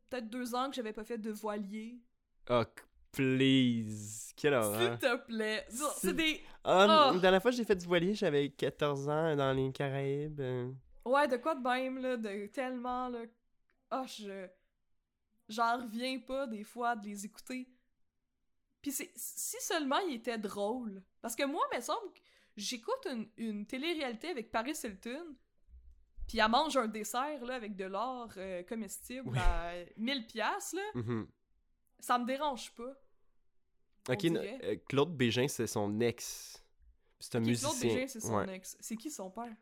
Peut-être deux ans que j'avais pas fait de voilier. Oh, please. Quelle S'il horreur. te plaît. C'est des. Ah, Oh. La dernière fois que j'ai fait du voilier, j'avais 14 ans dans les Caraïbes. Ouais, de quoi de même, là, de tellement, là... Ah, je... j'en reviens pas des fois de les écouter. Puis c'est si seulement il était drôle. Parce que moi, il me semble que j'écoute une, une télé-réalité avec Paris Hilton, puis elle mange un dessert là, avec de l'or euh, comestible Oui. à 1000 piastres, là. Mhm. Ça me dérange pas. Ok, euh, Claude Bégin, c'est son ex. C'est un musicien. Claude Bégin, c'est son Ouais. ex. C'est qui son père?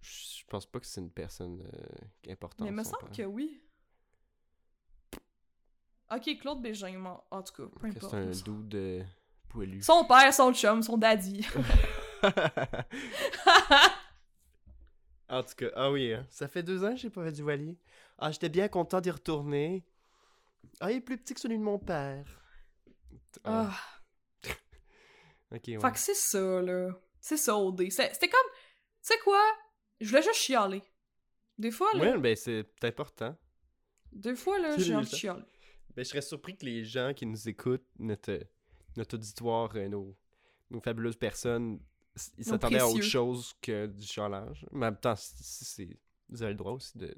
Je pense pas que c'est une personne euh, importante. Mais il me semble père. que oui. Ok, Claude Bégin, en en tout cas, peu importe. C'est un doux de poilu. Son père, son chum, son daddy. en tout cas, ah oui, hein. ça fait deux ans que j'ai pas fait du voilier. Ah, j'étais bien content d'y retourner. Ah, il est plus petit que celui de mon père. Ah, Ah. ok, ouais. Fait que c'est ça, là. C'est ça, OD. C'était comme. Tu sais quoi? Je voulais juste chialer. Des fois, là. Ouais, ben c'est important. Des fois, là, j'ai envie de chialer. Ben, je serais surpris que les gens qui nous écoutent, notre, notre auditoire, euh, nos, nos fabuleuses personnes, ils s'attendaient à autre chose que du chialage. Mais en même temps, c'est- vous avez le droit aussi de,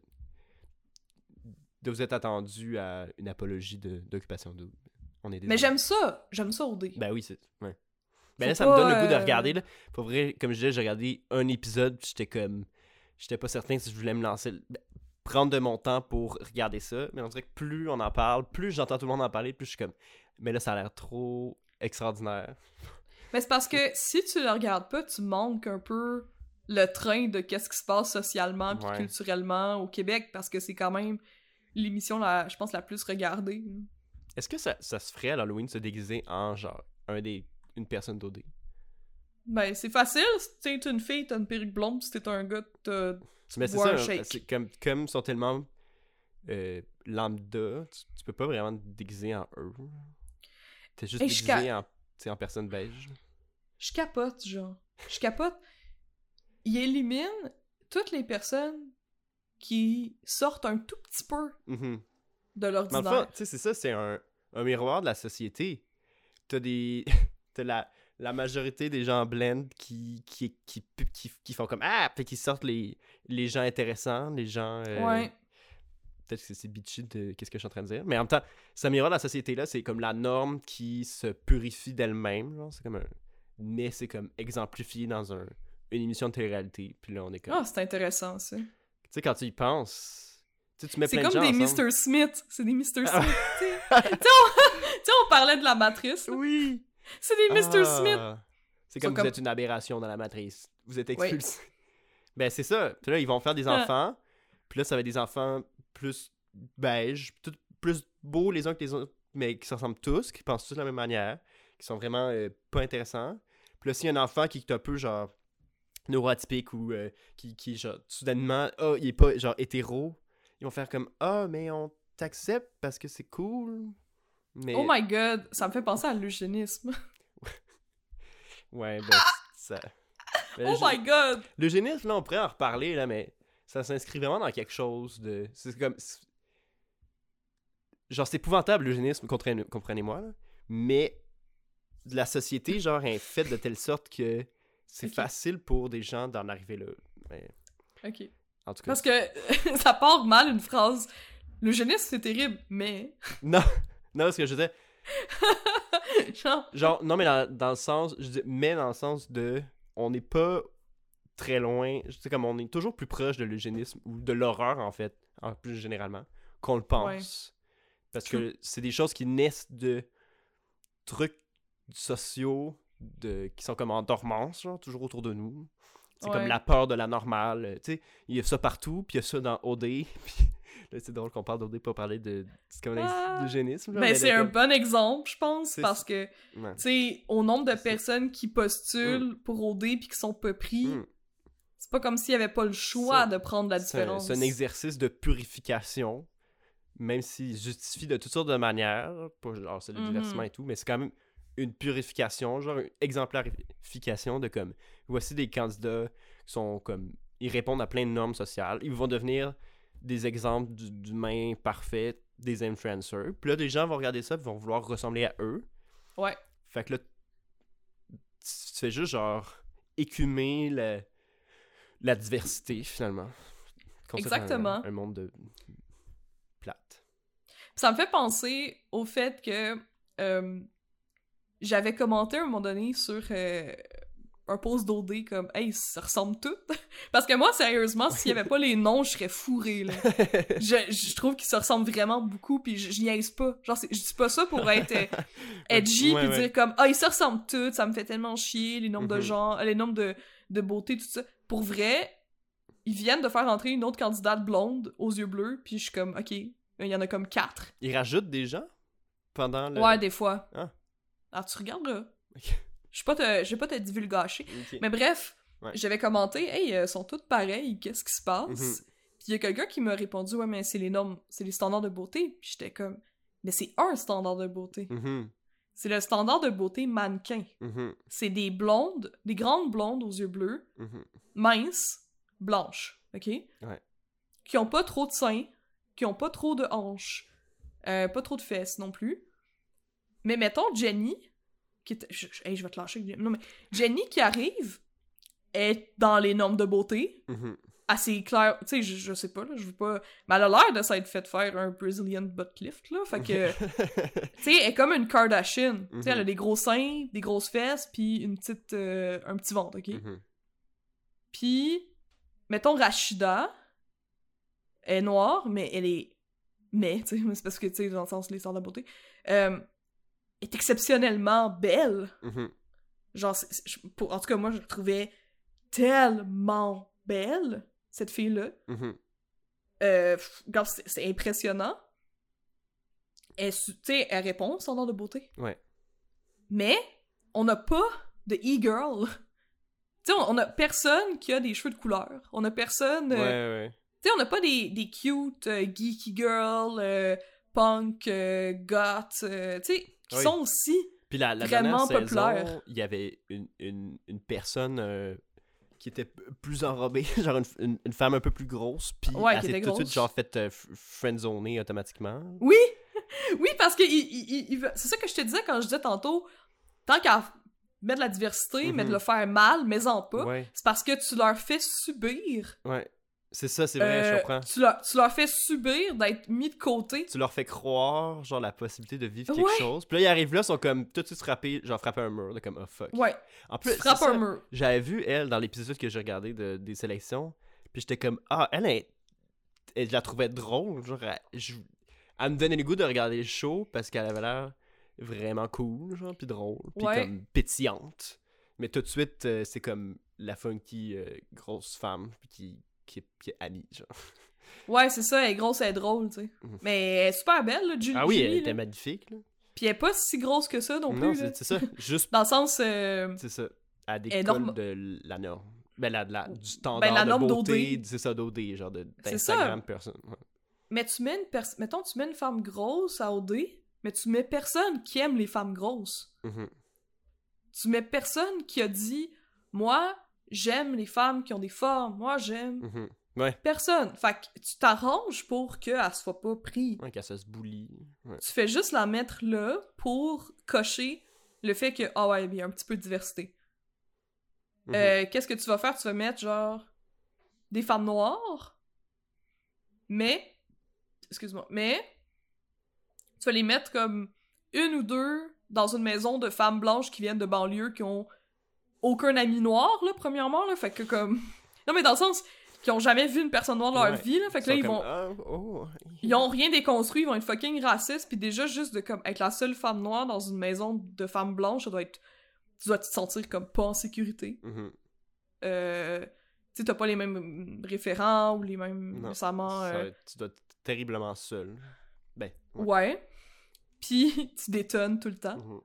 de vous être attendu à une apologie de- d'occupation double. On est Mais j'aime ça. J'aime ça, OD. Ben oui, c'est. Ouais. Ben là, ça me donne le goût de euh, regarder. Là. Pour vrai, comme je disais, j'ai regardé un épisode, puis j'étais comme. J'étais pas certain si je voulais me lancer. ben, prendre de mon temps pour regarder ça. Mais on dirait que plus on en parle, plus j'entends tout le monde en parler, plus je suis comme. Mais là, ça a l'air trop extraordinaire. Mais c'est parce que si tu le regardes pas, tu manques un peu le train de qu'est-ce qui se passe socialement puis Ouais. culturellement au Québec parce que c'est quand même l'émission, la, je pense, la plus regardée. Est-ce que ça, ça se ferait à l'Halloween se déguiser en genre un des, une personne d'OD Ben, c'est facile. Si t'es une fille, t'as une perruque blonde, si t'es un gars, t'as... Mais c'est ça, un shake. comme, comme ils sont tellement euh, lambda, tu, tu peux pas vraiment te déguiser en eux. T'es juste déguisé en, en personne beige. Je capote, genre. Je capote. Il élimine toutes les personnes qui sortent un tout petit peu Mhm. de l'ordinaire. tu sais, c'est ça, c'est un, un miroir de la société. T'as des. T'as la, la majorité des gens blend qui, qui, qui, qui, qui font comme Ah! Puis qui sortent les, les gens intéressants, les gens. euh, Ouais. Peut-être que c'est bitchy de qu'est-ce que je suis en train de dire. Mais en même temps, de la société-là, c'est comme la norme qui se purifie d'elle-même. genre. C'est comme un. Mais c'est comme exemplifié dans un, une émission de télé-réalité. Puis là, on est comme. Ah, c'est intéressant, ça. Tu sais, quand tu y penses. Tu sais, tu mets C'est de comme des. Mr. Smith. C'est des Mr. Smith. Tu sais. on... parlait de la matrice. Oui! C'est des Mr. Ah. Smith. C'est comme, comme- vous êtes une aberration dans la matrice. Vous êtes Oui. expulsé. ben, c'est ça. Puis là, ils vont faire des Ah. enfants. Puis là, ça va être des enfants plus beige, tout plus beaux les uns que les autres, mais qui se ressemblent tous, qui pensent tous de la même manière, qui sont vraiment euh, pas intéressants. Puis là, s'il y a un enfant qui est un peu genre neuroatypique ou euh, qui, qui, genre, soudainement, ah, il est pas genre hétéro, ils vont faire comme ah, mais on t'accepte parce que c'est cool. Mais... Oh my god, ça me fait penser à l'eugénisme. Ouais, ben, ça. Ben, Oh my god! L'eugénisme, là, on pourrait en reparler, là, mais ça s'inscrit vraiment dans quelque chose de. C'est comme. Genre, c'est épouvantable, l'eugénisme, comprenez- comprenez-moi, là. Mais la société, genre, est faite de telle sorte que c'est facile pour des gens d'en arriver là. Mais, Ok. en tout cas. Parce que ça part mal une phrase. L'eugénisme, c'est terrible, mais. Non, non, ce que je disais. Genre. Genre, non, mais dans, dans le sens. Je dis, mais dans le sens de. On n'est pas très loin. Je sais, comme on est toujours plus proche de l'eugénisme ou de l'horreur, en fait, en plus généralement, qu'on le pense. Parce que c'est des choses qui naissent de trucs sociaux de, qui sont comme en dormance, genre, toujours autour de nous. C'est comme la peur de la normale. Tu sais, il y a ça partout, puis il y a ça dans OD. Puis c'est drôle qu'on parle d'OD, pas parler de psychanalyse Ah. d'eugénisme. là, Ben, mais c'est un bon exemple, je pense, parce que, Ouais. tu sais, au nombre de personnes qui postulent pour OD puis qui sont pas pris, Mm. c'est pas comme s'il y avait pas le choix de prendre la différence. C'est un exercice de purification, même s'il justifie de toutes sortes de manières, pas genre c'est le Mhm. divertissement et tout, mais c'est quand même une purification, genre une exemplarification de comme voici des candidats qui sont comme ils répondent à plein de normes sociales, ils vont devenir des exemples d'humains parfaits, des influencers. Puis là, des gens vont regarder ça et vont vouloir ressembler à eux. Ouais. Fait que là, tu fais juste genre écumer la, la diversité finalement. Un- Exactement. Un, monde de plate. Ça me fait penser au fait que euh, j'avais commenté à un moment donné sur euh, un post d'OD comme Hey, ça ressemble tout. Parce que moi, sérieusement, s'il y avait pas les noms, je serais fourré là. je, je trouve qu'ils se ressemblent vraiment beaucoup, puis je, je niaise pas. Genre, je dis pas ça pour être euh, edgy, Ouais, puis ouais. dire comme Ah, ils se ressemblent tous, ça me fait tellement chier, les nombres de Mhm. gens, euh, les nombres de, de beauté, tout ça. Pour vrai, ils viennent de faire entrer une autre candidate blonde aux yeux bleus, puis je suis comme Ok, il y en a comme quatre. Ils rajoutent des gens pendant le. Ouais, des fois. Ah. Alors, tu regarderas. Ok. Je vais pas te, je vais pas te divulgacher. Mais bref, Ouais. j'avais commenté, hey, euh, sont toutes pareilles, qu'est-ce qui se passe? Mhm. Puis il y a quelqu'un qui m'a répondu, ouais, mais c'est les normes, c'est les standards de beauté. Puis j'étais comme, mais c'est un standard de beauté. Mhm, C'est le standard de beauté mannequin. mhm, C'est des blondes, des grandes blondes aux yeux bleus, minces, blanches, ok? Ouais. Qui ont pas trop de seins, qui ont pas trop de hanches, euh, pas trop de fesses non plus. Mais mettons Jenny, qui je, je- hey, je vais te lâcher. Non, mais Jenny qui arrive est dans les normes de beauté, Mhm. assez clair. Tu sais, je, je sais pas, là, je veux pas. Mais elle a l'air de s'être fait faire un Brazilian butt lift, là. Fait que. tu sais, elle est comme une Kardashian. Tu sais, elle a Mhm. des gros seins, des grosses fesses, puis une petite. euh, un petit ventre, ok? Mhm. Puis, mettons Rachida est noire, mais elle est. Mais, tu sais, c'est parce que, tu sais, dans le sens, les sorts de beauté. euh, est exceptionnellement belle. Mhm. Genre, pour, en tout cas, moi, je la trouvais tellement belle, cette fille-là. Euh, regarde, c'est impressionnant. Elle, su- tu sais, elle répond au standard de beauté. Ouais. Mais, on n'a pas de e-girl. Tu sais, on, on a personne qui a des cheveux de couleur. On a personne... Euh, ouais. Tu sais, on n'a pas des, des cute euh, geeky girl, euh, punk, goth, tu sais, qui Oui. sont aussi... Puis la, la Vraiment dernière populaire. saison, il y avait une, une, une personne euh, qui était plus enrobée, genre une, une, femme un peu plus grosse, puis Ouais, elle s'est tout de suite genre fait euh, friendzoner automatiquement. Oui! oui, parce que il, il- il- il veut- c'est ça que je te disais quand je disais tantôt, tant qu'à mettre de la diversité, mais de Mhm. le faire mal, mais en pas, Ouais, c'est parce que tu leur fais subir. ouais. C'est ça, c'est vrai, euh, je comprends. tu, leur, tu leur fais subir d'être mis de côté. Tu leur fais croire, genre, la possibilité de vivre quelque Ouais. chose. Puis là, ils arrivent là, ils sont comme tout de suite frappés, genre frapper un mur, de comme, oh fuck. Ouais, En plus, ça, un mur. J'avais vu elle dans l'épisode que j'ai regardé de, des sélections, puis j'étais comme ah elle, elle, je la trouvais drôle, genre elle, je- elle me donnait le goût de regarder le show parce qu'elle avait l'air vraiment cool, genre puis drôle, puis Ouais. comme pétillante. Mais tout de suite euh, c'est comme la funky euh, grosse femme puis qui qui, est- qui est Annie, genre. Ouais, c'est ça, elle est grosse, elle est drôle, tu sais. Mais elle est super belle, là, Julie. Ah oui, elle Julie, était là. magnifique là. Puis elle est pas si grosse que ça non, Non, plus, là. c'est c'est ça, juste Dans le sens... euh, c'est ça, à des norma- de la norme. Ben, la, la- du standard Ben, la de norme beauté, d'OD. c'est ça, d'OD, genre de- C'est ça. d'Instagram personne. ouais. Mais tu mets une personne... Mettons, tu mets une femme grosse à OD, mais tu mets personne qui aime les femmes grosses. Mhm. Tu mets personne qui a dit « Moi, j'aime les femmes qui ont des formes. Moi, j'aime... Mhm. Ouais. Personne. Fait que tu t'arranges pour qu'elle soit pas prise. Ouais, qu'elle se boulie. Ouais. Tu fais juste la mettre là pour cocher le fait que, ah ouais, il y a un petit peu de diversité. Mhm. Euh, Qu'est-ce que tu vas faire? Tu vas mettre, genre, des femmes noires, mais, excuse-moi, mais, tu vas les mettre comme une ou deux dans une maison de femmes blanches qui viennent de banlieue qui ont aucun ami noir, là, premièrement, là, fait que comme... Non, mais dans le sens, qui ont jamais vu une personne noire de leur Ouais. vie, là, fait que Ils là, ils comme, vont... Ah, oh. Ils ont rien déconstruit, ils vont être fucking racistes, puis déjà, juste de comme être la seule femme noire dans une maison de femmes blanches, ça doit être. Tu dois te sentir comme pas en sécurité. Mhm. Euh. Tu t'as pas les mêmes référents ou les mêmes Non, euh, tu dois être terriblement seul. Ben, ouais. Ouais. Puis tu détonnes tout le temps. Mhm.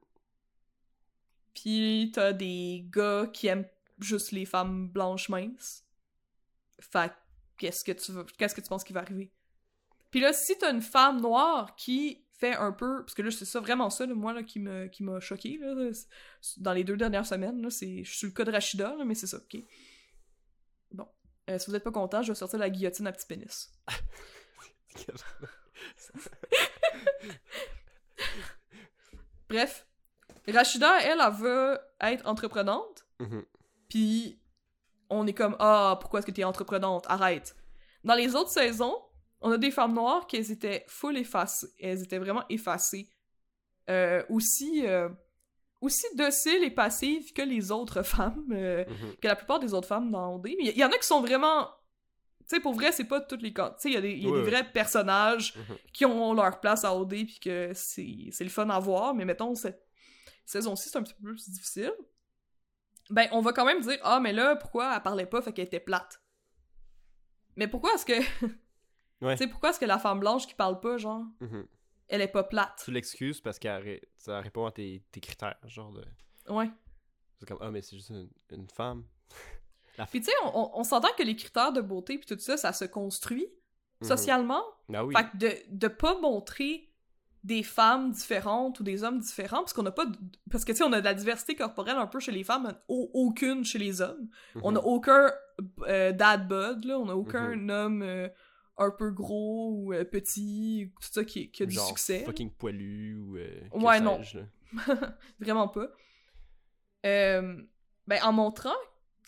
Puis t'as des gars qui aiment juste les femmes blanches minces. Fait que qu'est-ce que tu veux, qu'est-ce que tu penses qui va arriver? Puis là, si t'as une femme noire qui fait un peu, parce que là c'est ça vraiment ça, là, moi là, qui me qui m'a choqué dans les deux dernières semaines là, c'est, je suis sur le cas de Rachida là, mais c'est ça, ok. Bon, Euh, si vous êtes pas content, je vais sortir la guillotine à petit pénis. Bref, Rachida, elle, elle veut être entreprenante. Mhm. Puis on est comme ah pourquoi est-ce que t'es entreprenante? Arrête. Dans les autres saisons, On a des femmes noires qui elles étaient full effacées. Elles étaient vraiment effacées. Euh, aussi, euh, aussi dociles et passives que les autres femmes, euh, Mhm. que la plupart des autres femmes dans OD. Il y, il y en a qui sont vraiment... Tu sais, pour vrai, c'est pas toutes les. Tu sais, il y a des, il y a Oui, des oui. vrais personnages Mhm. qui ont leur place à OD puis que c'est c'est le fun à voir, mais mettons, cette saison-ci, c'est un petit peu plus difficile. Ben, on va quand même dire, ah, mais là, pourquoi elle parlait pas, fait qu'elle était plate? Mais pourquoi est-ce que. Ouais. Tu sais, pourquoi est-ce que la femme blanche qui parle pas, genre, Mhm. elle est pas plate? Tu l'excuses parce qu'elle ré- ça répond à tes, tes critères, genre de... Ouais. C'est comme, ah, mais c'est juste une, une femme. Puis tu sais, on, on- on s'entend que les critères de beauté puis tout ça, ça se construit Mhm. socialement. Ah oui. Fait que de, de pas montrer des femmes différentes ou des hommes différents, parce qu'on a pas... de- Parce que tu sais, on a de la diversité corporelle un peu chez les femmes, au- aucune chez les hommes. On Mhm. a aucun euh, dad bod, là. On a aucun Mhm. homme euh, un peu gros ou euh, petit, tout ça qui, qui a du succès. fucking poilu ou... Ouais, non. Vraiment pas. Ben, en montrant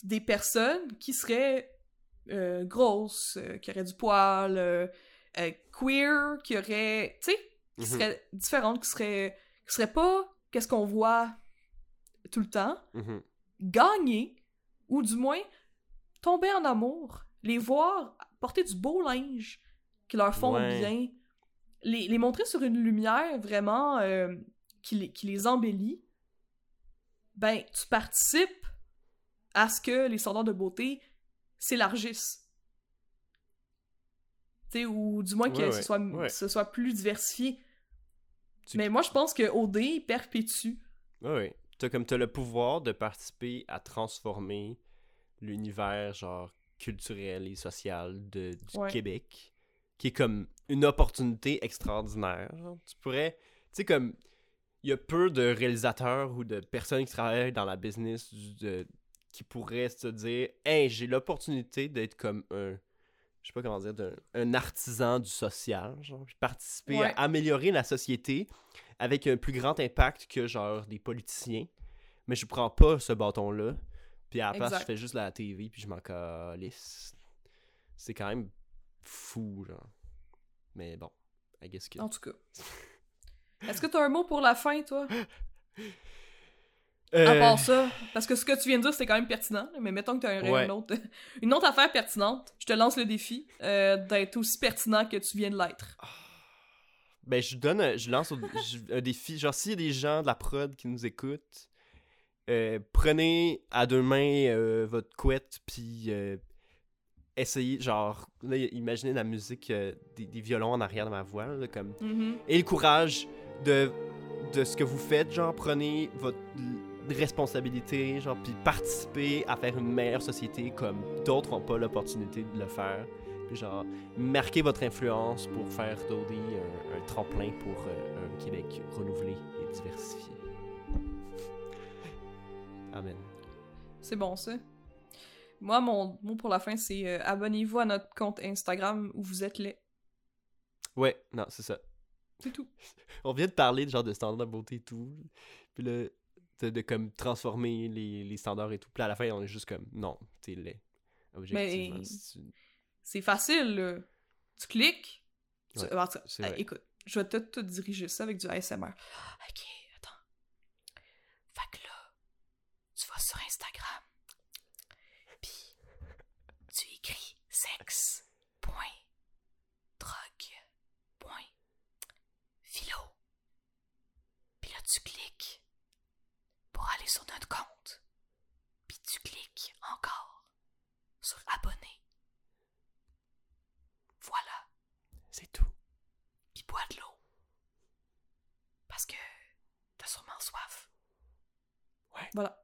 des personnes qui seraient grosses, qui auraient du poil, queer, qui auraient, tu sais, qui Mhm. seraient différentes, qui seraient, qui seraient pas qu'est-ce qu'on voit tout le temps, Mhm. gagner, ou du moins tomber en amour, les voir porter du beau linge qui leur font Ouais. bien, les, les montrer sur une lumière vraiment euh, qui, les, qui les embellit, ben, tu participes à ce que les standards de beauté s'élargissent. Ou du moins que Ouais, ce, soit, ouais. ce soit plus diversifié. Tu- Mais moi, je pense que OD perpétue. Ouais. T'as comme t'as le pouvoir de participer à transformer l'univers genre culturel et social de, du Ouais. Québec, qui est comme une opportunité extraordinaire. genre. Tu pourrais, tu sais comme il y a peu de réalisateurs ou de personnes qui travaillent dans la business du- de- qui pourraient se dire, hey, j'ai l'opportunité d'être comme un je sais pas comment dire, d'un- un artisan du social, genre, puis participer Ouais. à améliorer la société avec un plus grand impact que genre des politiciens. Mais je prends pas ce bâton-là. Puis à la place, Exact. je fais juste la TV puis je m'en calisse. C'est quand même fou, genre. Mais bon, I guess que. En tout cas. Est-ce que t'as un mot pour la fin, toi? À Euh, part ça, parce que ce que tu viens de dire, c'était quand même pertinent, mais mettons que t'as un- Ouais. une, autre, une autre affaire pertinente, je te lance le défi euh, d'être aussi pertinent que tu viens de l'être. Ben, je donne, je lance un défi. Genre, s'il y a des gens de la prod qui nous écoutent, euh, prenez à deux mains euh, votre couette, puis essayez, genre, là, imaginez la musique, des, des violons en arrière de ma voix, là, comme. Mhm. Et le courage de, de ce que vous faites, genre, prenez votre responsabilité, genre, puis participez à faire une meilleure société comme d'autres n'ont pas l'opportunité de le faire. Puis genre, marquez votre influence pour faire d'OD un, un tremplin pour euh, un Québec renouvelé et diversifié. Amen. C'est bon, ça. Moi, mon mot pour la fin, c'est euh, abonnez-vous à notre compte Instagram où vous êtes laid. Ouais, non, c'est ça. C'est tout. On vient de parler de genre de standards de beauté et tout. Puis là, de, de comme transformer les, les standards et tout. Puis à la fin, on est juste comme, non, t'es laid. Objectivement, Mais- c'est facile, là. Tu cliques. tu- Ouais, euh, écoute, je vais te, te diriger ça avec du ASMR. Ok, attends. Fait que là, tu vas sur Instagram. Puis, tu écris sexe. Point. Drogue. Point. Philo. Puis là, tu cliques pour aller sur notre compte. Puis tu cliques encore sur abonner. Voilà. C'est tout. Puis bois de l'eau. Parce que t'as sûrement soif. Ouais. Voilà.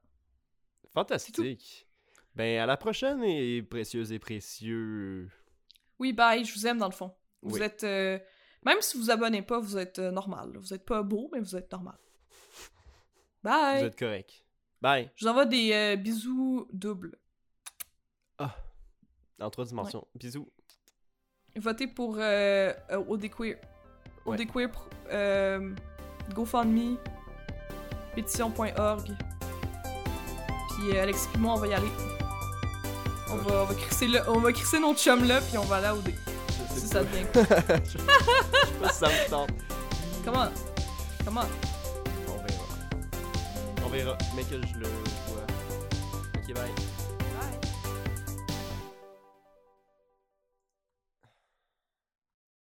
Fantastique. Ben, à la prochaine, et précieuses et précieux. Oui, bye, je vous aime dans le fond. Vous Oui. êtes. euh, Même si vous abonnez pas, vous êtes euh, normal. Vous êtes pas beau, mais vous êtes normal. Bye! Vous êtes correct. Bye. Je vous envoie des euh, bisous doubles. En trois dimensions. Bisous. Votez pour euh, euh, OD Queer. Ouais. OD Queer, euh, GoFundMe, pétition.org. Puis euh, Alex et moi, on va y aller. On Ouais. va, on va crisser, le, on va crisser notre chum là, puis on va aller à OD. Si ça devient. Je sais pas si ça me tente. Comment? Comment? On verra. Mais que je le vois. Ok, bye.